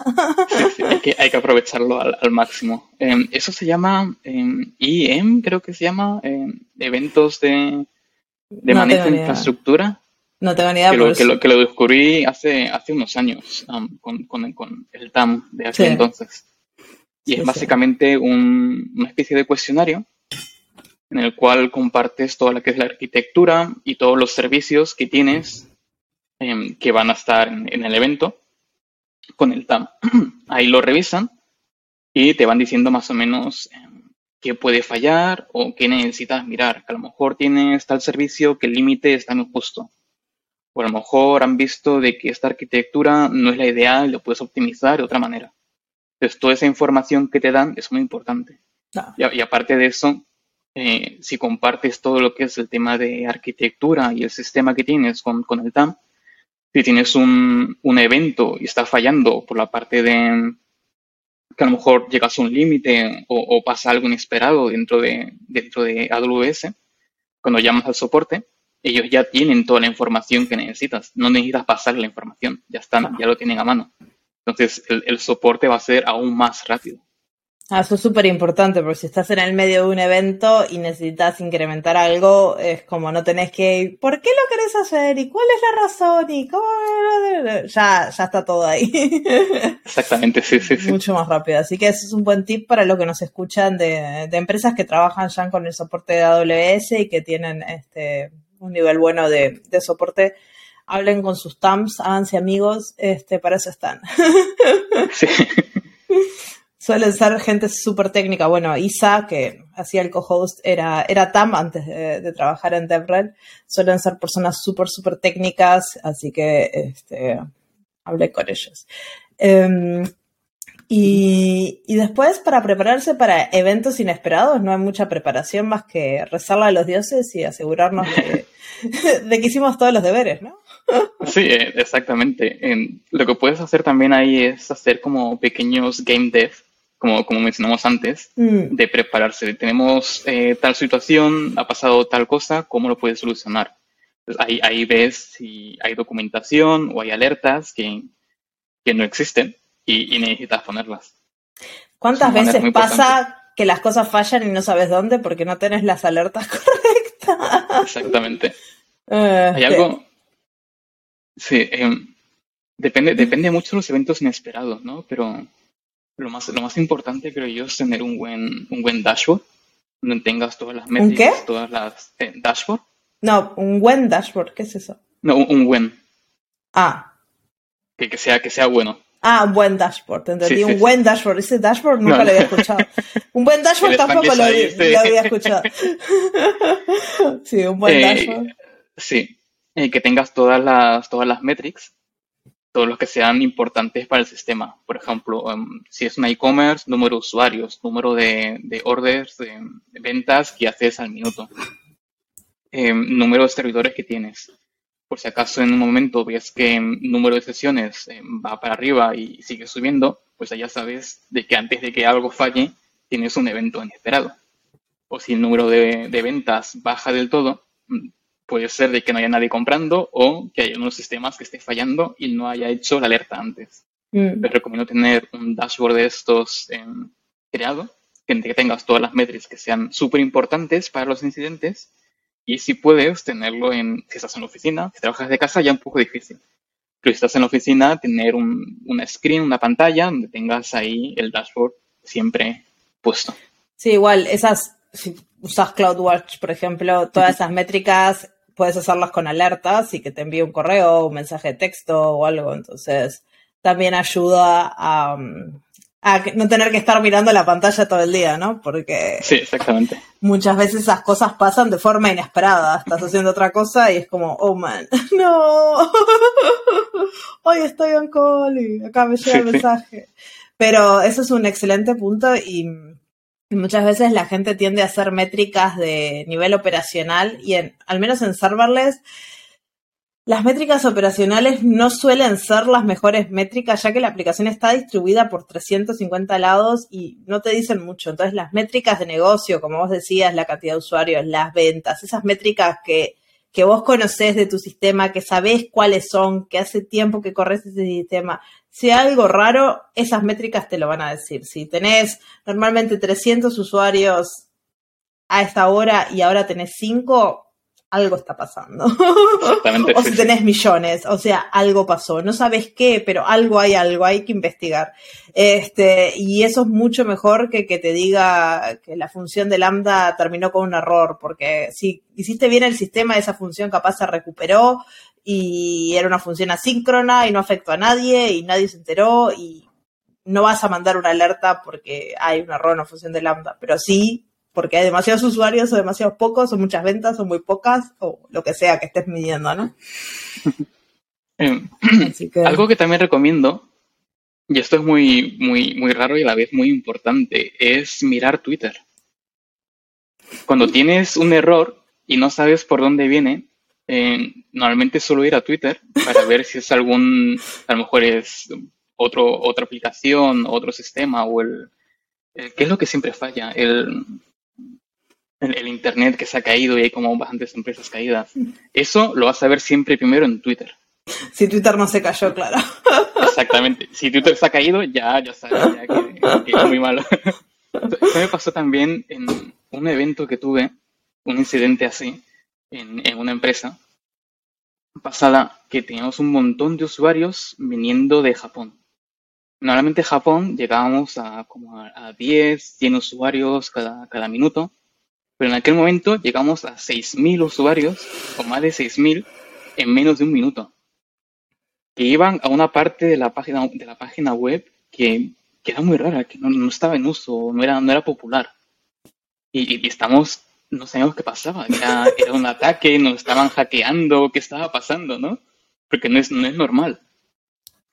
Sí, hay, que, hay, que, aprovecharlo al, al máximo. Eh, eso se llama eh, IEM, creo que se llama, eh, eventos de, de no manejo de infraestructura. No tengo ni idea. Que lo, que lo, que lo descubrí hace, hace unos años um, con, con, con, el TAM de sí. entonces. Y sí, es básicamente sí. un, una especie de cuestionario en el cual compartes toda la que es la arquitectura y todos los servicios que tienes eh, que van a estar en, en, el evento con el TAM. Ahí lo revisan y te van diciendo más o menos eh, qué puede fallar o qué necesitas mirar. Que a lo mejor tienes tal servicio que el límite está muy justo. O a lo mejor han visto de que esta arquitectura no es la ideal y lo puedes optimizar de otra manera. Entonces, toda esa información que te dan es muy importante. Y, y, aparte de eso, eh, si compartes todo lo que es el tema de arquitectura y el sistema que tienes con, con el TAM, si tienes un, un, evento y está fallando por la parte de que a lo mejor llegas a un límite o, o, pasa algo inesperado dentro de, dentro de AWS, cuando llamas al soporte, ellos ya tienen toda la información que necesitas. No necesitas pasar la información, ya están, ya lo tienen a mano. Entonces, el, el soporte va a ser aún más rápido. Ah, eso es súper importante, porque si estás en el medio de un evento y necesitas incrementar algo, es como no tenés que, ¿por qué lo querés hacer? ¿Y cuál es la razón? ¿Y cómo? Ya, ya está todo ahí. Exactamente, sí, sí, sí. Mucho más rápido. Así que ese es un buen tip para los que nos escuchan de, de empresas que trabajan ya con el soporte de AWS y que tienen este, un nivel bueno de, de soporte hablen con sus TAMs, háganse amigos, este, para eso están. Sí. Suelen ser gente súper técnica. Bueno, Isa, que hacía el co-host, era, era TAM antes de, de, trabajar en DevRel. Suelen ser personas súper, súper técnicas, así que este, hablé con ellos. Um, y, y, después, para prepararse para eventos inesperados, no hay mucha preparación más que rezarle a los dioses y asegurarnos de, de que hicimos todos los deberes, ¿no? Sí, exactamente. Lo que puedes hacer también ahí es hacer como pequeños game dev, como, como mencionamos antes, mm. de prepararse. Tenemos eh, tal situación, ha pasado tal cosa, ¿cómo lo puedes solucionar? Entonces, ahí, ahí ves si hay documentación o hay alertas que, que no existen y, y necesitas ponerlas. ¿Cuántas veces pasa que las cosas fallan y no sabes dónde porque no tienes las alertas correctas? Exactamente. Uh, hay algo Sí, eh, depende, depende mucho de los eventos inesperados, ¿no? Pero lo más, lo más importante, creo yo, es tener un buen, un buen dashboard, donde tengas todas las métricas, todas las... Eh, ¿Dashboard? No, un buen dashboard, ¿qué es eso? No, un, un buen. Ah. Que, que, sea, que sea bueno. Ah, un buen dashboard, entendí. Sí, un buen sí. dashboard. Ese dashboard nunca no. lo había escuchado. Un buen dashboard tampoco lo, había escuchado. sí, un buen eh, dashboard. Sí, eh, que tengas todas las, todas las metrics, todos los que sean importantes para el sistema. Por ejemplo, um, si es un e-commerce, número de usuarios, número de, de orders, de, ventas que haces al minuto, eh, número de servidores que tienes. Por si acaso en un momento ves que el número de sesiones va para arriba y sigue subiendo, pues ya sabes de que antes de que algo falle, tienes un evento inesperado. O si el número de, de ventas baja del todo, puede ser de que no haya nadie comprando o que haya unos sistemas que esté fallando y no haya hecho la alerta antes. Mm. Les recomiendo tener un dashboard de estos eh, creado, que, tengas todas las métricas que sean súper importantes para los incidentes y si puedes tenerlo en, si estás en la oficina, si trabajas de casa ya un poco difícil. Pero si estás en la oficina, tener un, una screen, una pantalla donde tengas ahí el dashboard siempre puesto. Sí, igual, esas, si usas CloudWatch, por ejemplo, todas esas métricas puedes hacerlas con alertas y que te envíe un correo, un mensaje de texto o algo. Entonces, también ayuda a, a no tener que estar mirando la pantalla todo el día, ¿no? Porque sí, exactamente. muchas veces esas cosas pasan de forma inesperada. Estás haciendo otra cosa y es como, oh man, no, hoy estoy en call acá me llega el mensaje. Pero eso es un excelente punto y muchas veces la gente tiende a hacer métricas de nivel operacional y en, al menos en serverless las métricas operacionales no suelen ser las mejores métricas, ya que la aplicación está distribuida por 350 lados y no te dicen mucho. Entonces, las métricas de negocio, como vos decías, la cantidad de usuarios, las ventas, esas métricas que, que vos conocés de tu sistema, que sabés cuáles son, que hace tiempo que corres ese sistema. Si hay algo raro, esas métricas te lo van a decir. Si tenés normalmente 300 usuarios a esta hora y ahora tenés 5, algo está pasando. o si tenés millones, o sea, algo pasó. No sabes qué, pero algo hay, algo hay que investigar. Este, y eso es mucho mejor que que te diga que la función de lambda terminó con un error, porque si hiciste bien el sistema, esa función capaz se recuperó y era una función asíncrona y no afectó a nadie y nadie se enteró y no vas a mandar una alerta porque hay un error en la función de lambda, pero sí porque hay demasiados usuarios o demasiados pocos o muchas ventas o muy pocas o lo que sea que estés midiendo, ¿no? Em, algo que también recomiendo, y esto es muy, muy, muy raro y a la vez muy importante, es mirar Twitter. Cuando tienes un error y no sabes por dónde viene, eh, normalmente suelo ir a Twitter para ver si es algún, a lo mejor es otro, otra aplicación, otro sistema o el, el ¿qué es lo que siempre falla? El, el, Internet que se ha caído y hay como bastantes empresas caídas. Eso lo vas a ver siempre primero en Twitter. Si Twitter no se cayó, claro. Exactamente. Si Twitter se ha caído, ya, ya sabes ya que, es muy malo. Eso me pasó también en un evento que tuve, un incidente así, en, en una empresa pasada, que teníamos un montón de usuarios viniendo de Japón. Normalmente en Japón llegábamos a como a 10, 100 usuarios cada, cada minuto pero en aquel momento llegamos a 6.000 usuarios, o más de 6.000, en menos de un minuto. Que iban a una parte de la página, de la página web que, que era muy rara, que no, estaba en uso, no era, no era popular. Y, estamos, no sabíamos qué pasaba. Era, era, un ataque, nos estaban hackeando, qué estaba pasando, ¿no? Porque no es, no es normal.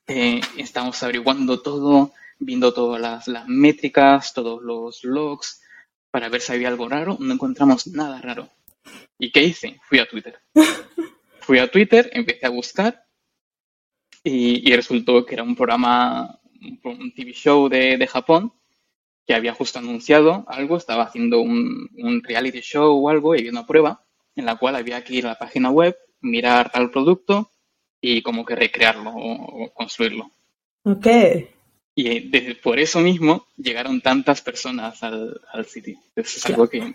Eh, estamos averiguando todo, viendo todas las, las métricas, todos los logs, para ver si había algo raro, no encontramos nada raro. ¿Y qué hice? Fui a Twitter. Fui a Twitter, empecé a buscar y, resultó que era un programa, un TV show de, Japón que había justo anunciado algo, estaba haciendo un, reality show o algo y había una prueba en la cual había que ir a la página web, mirar tal producto y como que recrearlo o, o construirlo. Ok. Y por eso mismo llegaron tantas personas al, sitio. es algo que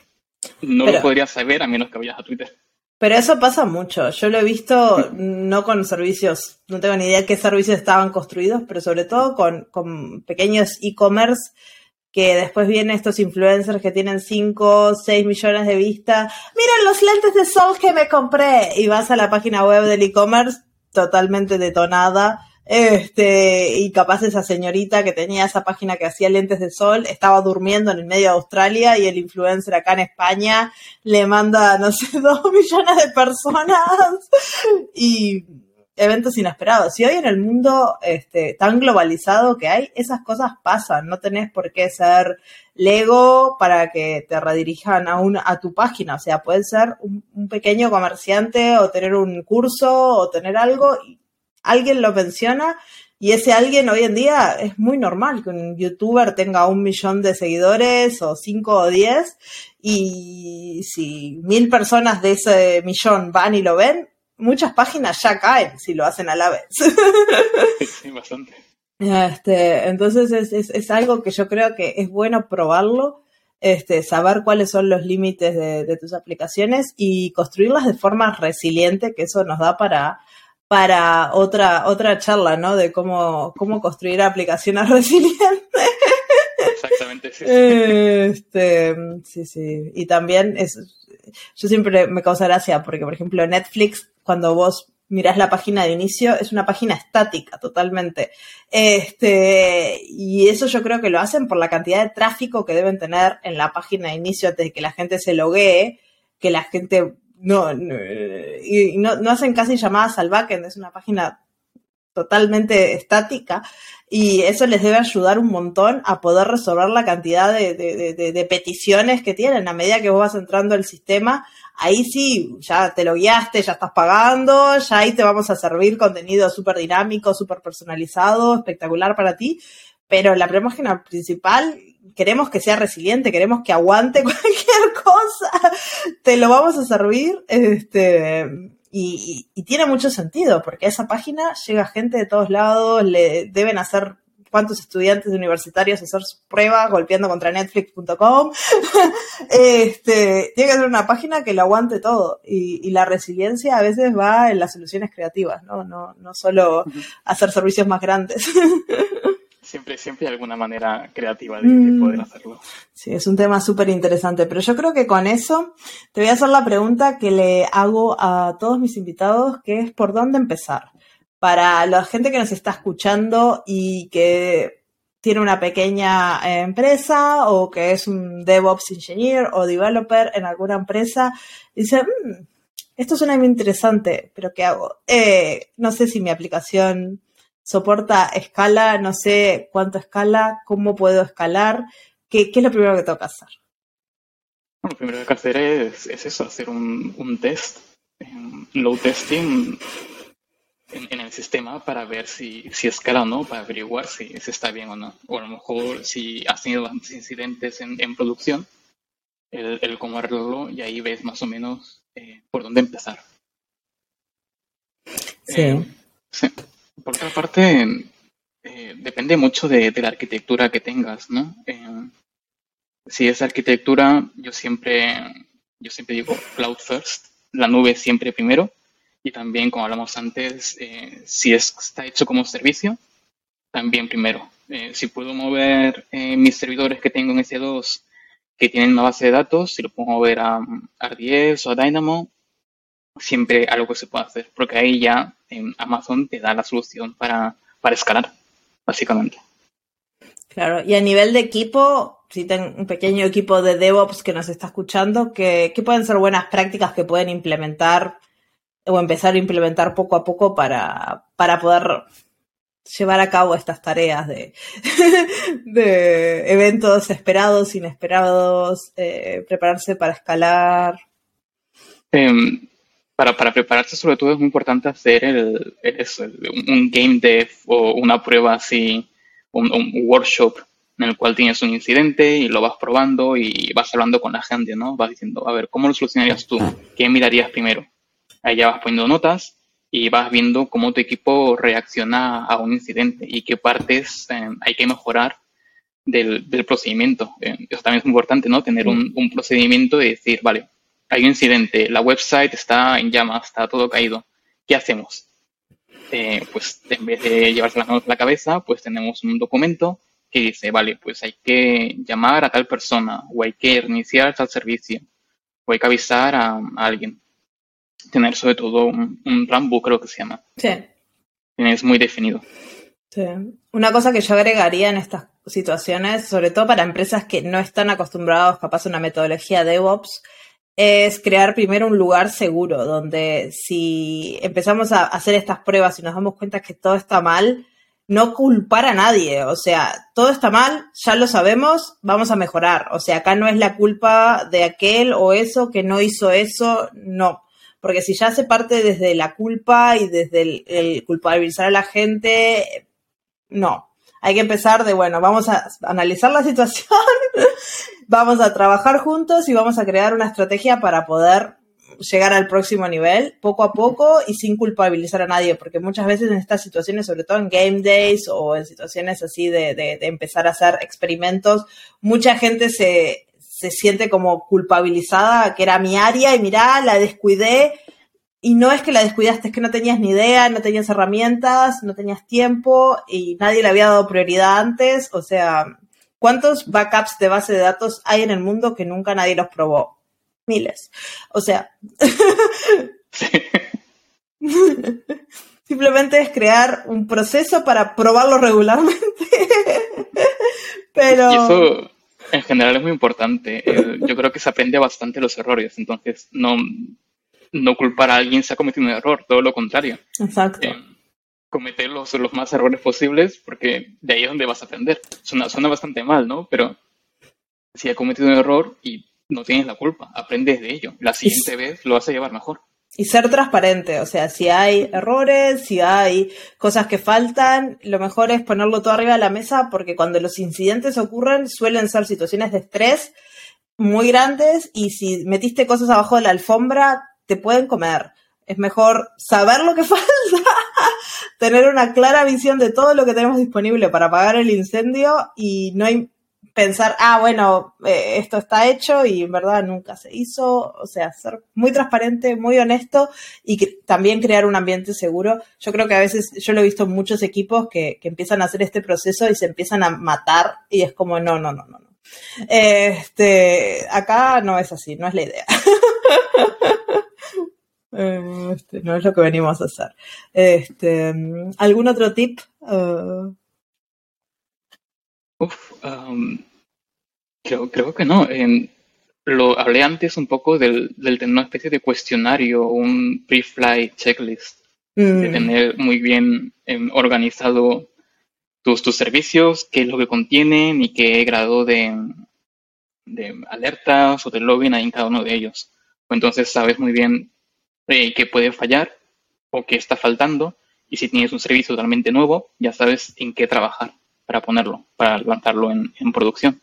no lo podría saber a menos que vayas a Twitter. Pero eso pasa mucho. Yo lo he visto no con servicios, no tengo ni idea qué servicios estaban construidos, pero sobre todo con, con pequeños e-commerce que después vienen estos influencers que tienen 5, 6 millones de vistas. Miren los lentes de sol que me compré. Y vas a la página web del e-commerce totalmente detonada este, y capaz esa señorita que tenía esa página que hacía lentes de sol estaba durmiendo en el medio de Australia y el influencer acá en España le manda, no sé, dos millones de personas y eventos inesperados. Y hoy en el mundo este, tan globalizado que hay, esas cosas pasan. No tenés por qué ser Lego para que te redirijan a, una, a tu página. O sea, puedes ser un, un pequeño comerciante o tener un curso o tener algo y alguien lo menciona y ese alguien hoy en día es muy normal que un youtuber tenga un millón de seguidores o cinco o diez y si mil personas de ese millón van y lo ven, muchas páginas ya caen si lo hacen a la vez. Sí, bastante. Este, entonces es, es, es, algo que yo creo que es bueno probarlo, este, saber cuáles son los límites de, de tus aplicaciones y construirlas de forma resiliente, que eso nos da para para otra, otra charla, ¿no? De cómo, cómo construir aplicaciones resilientes. Exactamente, sí. Este, sí, sí. Y también es, yo siempre me causa gracia porque, por ejemplo, Netflix, cuando vos mirás la página de inicio, es una página estática totalmente. Este, y eso yo creo que lo hacen por la cantidad de tráfico que deben tener en la página de inicio antes de que la gente se loguee, que la gente no, no, y no, no hacen casi llamadas al backend, es una página totalmente estática y eso les debe ayudar un montón a poder resolver la cantidad de, de, peticiones que tienen. A medida que vos vas entrando al sistema, ahí sí, ya te lo guiaste, ya estás pagando, ya ahí te vamos a servir contenido súper dinámico, súper personalizado, espectacular para ti. Pero la página principal queremos que sea resiliente, queremos que aguante cualquier cosa, te lo vamos a servir, este, y, y, tiene mucho sentido, porque a esa página llega gente de todos lados, le deben hacer cuántos estudiantes universitarios hacer sus pruebas golpeando contra netflix.com. este, tiene que ser una página que lo aguante todo. Y, y, la resiliencia a veces va en las soluciones creativas, ¿no? No, no solo hacer servicios más grandes. Siempre, siempre hay alguna manera creativa de, de poder hacerlo. Sí, es un tema súper interesante, pero yo creo que con eso te voy a hacer la pregunta que le hago a todos mis invitados, que es por dónde empezar. Para la gente que nos está escuchando y que tiene una pequeña empresa o que es un DevOps engineer o developer en alguna empresa, dice, mmm, esto suena muy interesante, pero ¿qué hago? Eh, no sé si mi aplicación soporta escala, no sé cuánto escala, cómo puedo escalar, ¿qué, qué es lo primero que tengo que hacer? Bueno, lo primero que hay que hacer es, es eso, hacer un, un test, un load testing en, en, el sistema para ver si, si escala o no, para averiguar si, si, está bien o no. O a lo mejor si has tenido incidentes en, en producción, el, el, cómo arreglarlo y ahí ves más o menos eh, por dónde empezar. Sí. Eh, sí. Por otra parte, eh, depende mucho de, la arquitectura que tengas, ¿no? Eh, si es arquitectura, yo siempre, yo siempre digo cloud first, la nube siempre primero, y también, como hablamos antes, eh, si es, está hecho como servicio, también primero. Si puedo mover mis servidores que tengo en S2 que tienen una base de datos, si lo puedo mover a, a RDS o a Dynamo, siempre algo que se puede hacer, porque ahí ya en Amazon te da la solución para, para escalar, básicamente. Claro, y a nivel de equipo, si ten un pequeño equipo de DevOps que nos está escuchando, ¿qué, qué pueden ser buenas prácticas que pueden implementar o empezar a implementar poco a poco para, para poder llevar a cabo estas tareas de, de eventos esperados, inesperados, eh, prepararse para escalar? Um, para, para, prepararse sobre todo es muy importante hacer el, el, el, un game dev o una prueba así, un, un, workshop en el cual tienes un incidente y lo vas probando y vas hablando con la gente, ¿no? Vas diciendo, a ver, ¿cómo lo solucionarías tú? ¿Qué mirarías primero? Ahí ya vas poniendo notas y vas viendo cómo tu equipo reacciona a un incidente y qué partes eh, hay que mejorar del, del procedimiento. Eh, eso también es importante, ¿no? Tener un, un procedimiento y decir, vale, hay un incidente, la website está en llamas, está todo caído. ¿Qué hacemos? Eh, pues en vez de llevarse las manos a la cabeza, pues tenemos un documento que dice, vale, pues hay que llamar a tal persona, o hay que reiniciar tal servicio, o hay que avisar a, a alguien. Tener sobre todo un, un Rambo, creo que se llama. Sí. Es muy definido. Sí. Una cosa que yo agregaría en estas situaciones, sobre todo para empresas que no están acostumbrados capaz a una metodología DevOps, es crear primero un lugar seguro donde si empezamos a hacer estas pruebas y nos damos cuenta que todo está mal, no culpar a nadie. O sea, todo está mal, ya lo sabemos, vamos a mejorar. O sea, acá no es la culpa de aquel o eso que no hizo eso, no. Porque si ya se parte desde la culpa y desde el, el culpabilizar a la gente, no. Hay que empezar de, bueno, vamos a analizar la situación vamos a trabajar juntos y vamos a crear una estrategia para poder llegar al próximo nivel poco a poco y sin culpabilizar a nadie, porque muchas veces en estas situaciones, sobre todo en game days o en situaciones así de, de, empezar a hacer experimentos, mucha gente se, se siente como culpabilizada, que era mi área y mirá, la descuidé. Y no es que la descuidaste, es que no tenías ni idea, no tenías herramientas, no tenías tiempo y nadie le había dado prioridad antes. O sea, ¿Cuántos backups de base de datos hay en el mundo que nunca nadie los probó? Miles. O sea. Simplemente es crear un proceso para probarlo regularmente. Pero... Y eso en general es muy importante. Eh, yo creo que se aprende bastante los errores. Entonces, no, no culpar a alguien si ha cometido un error, todo lo contrario. Exacto. Eh, cometer los, los, más errores posibles porque de ahí es donde vas a aprender. Suena, suena bastante mal, ¿no? Pero si ha cometido un error y no tienes la culpa, aprendes de ello. La siguiente vez lo vas a llevar mejor. Y ser transparente, o sea, si hay errores, si hay cosas que faltan, lo mejor es ponerlo todo arriba de la mesa porque cuando los incidentes ocurren suelen ser situaciones de estrés muy grandes y si metiste cosas abajo de la alfombra te pueden comer. Es mejor saber lo que falta, tener una clara visión de todo lo que tenemos disponible para apagar el incendio y no hay pensar, ah, bueno, eh, esto está hecho y en verdad nunca se hizo, o sea, ser muy transparente, muy honesto y también crear un ambiente seguro. Yo creo que a veces, yo lo he visto en muchos equipos que, que empiezan a hacer este proceso y se empiezan a matar y es como, no, no, no, no, no. Este, acá no es así, no es la idea. Este, no es lo que venimos a hacer. Este, ¿Algún otro tip? Uh, Uf, creo, creo que no. lo hablé antes un poco del, del tener una especie de cuestionario, un pre-flight checklist, de mm. tener muy bien em, organizado tus, tus servicios, qué es lo que contienen y qué grado de, de alertas o de login hay en cada uno de ellos. Entonces sabes muy bien eh, qué puede fallar o qué está faltando y si tienes un servicio totalmente nuevo, ya sabes en qué trabajar para ponerlo, para lanzarlo en, producción.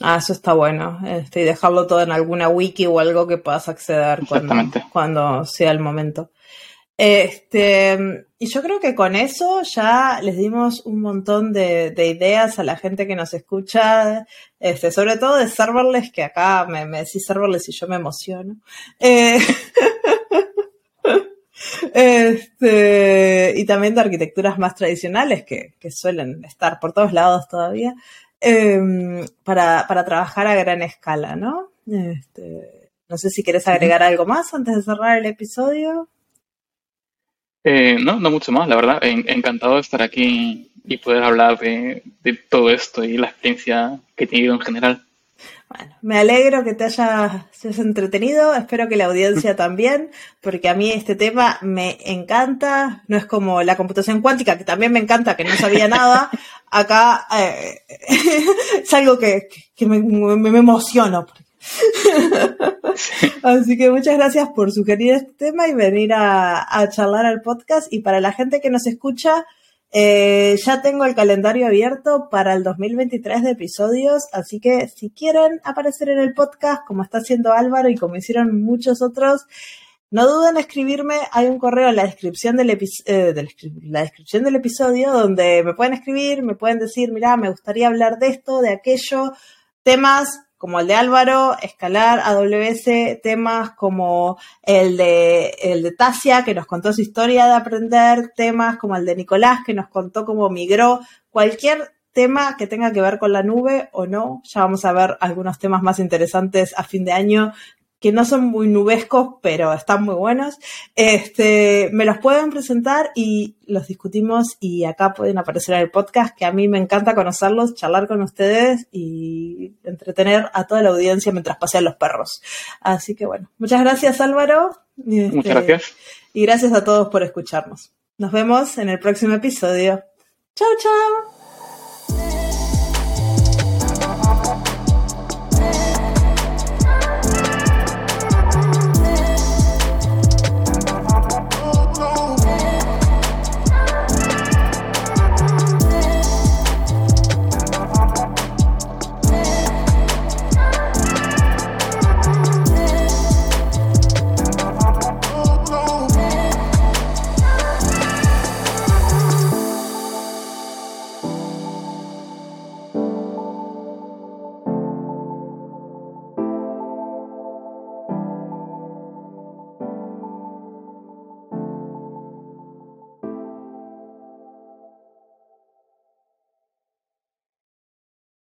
Ah, eso está bueno. Este, y dejarlo todo en alguna wiki o algo que puedas acceder cuando, cuando sea el momento. Este, y yo creo que con eso ya les dimos un montón de, ideas a la gente que nos escucha, este, sobre todo de serverless, que acá me, me decís serverless y yo me emociono. Eh, Este, y también de arquitecturas más tradicionales que, suelen estar por todos lados todavía, em, para, trabajar a gran escala, ¿no? Este, no sé si quieres agregar algo más antes de cerrar el episodio. Eh, no, no mucho más, la verdad. encantado de estar aquí y poder hablar de, de todo esto y la experiencia que he tenido en general. Bueno, me alegro que te hayas, entretenido, espero que la audiencia también, porque a mí este tema me encanta, no es como la computación cuántica, que también me encanta, que no sabía nada, acá eh, es algo que, me, me, emociono. Así que muchas gracias por sugerir este tema y venir a, a charlar al podcast. Y para la gente que nos escucha, eh, ya tengo el calendario abierto para el 2023 de episodios, así que si quieren aparecer en el podcast, como está haciendo Álvaro y como hicieron muchos otros, no duden en escribirme. Hay un correo en la descripción del, eh, la descripción del episodio donde me pueden escribir, me pueden decir, mira, me gustaría hablar de esto, de aquello, temas como el de Álvaro, escalar AWS, temas como el de, el de Tasia, que nos contó su historia de aprender, temas como el de Nicolás, que nos contó cómo migró, cualquier tema que tenga que ver con la nube o no. Ya vamos a ver algunos temas más interesantes a fin de año que no son muy nubescos, pero están muy buenos. Este, me los pueden presentar y los discutimos y acá pueden aparecer en el podcast, que a mí me encanta conocerlos, charlar con ustedes y entretener a toda la audiencia mientras pasean los perros. Así que bueno, muchas gracias Álvaro. Muchas este, gracias. Y gracias a todos por escucharnos. Nos vemos en el próximo episodio. Chao, chao.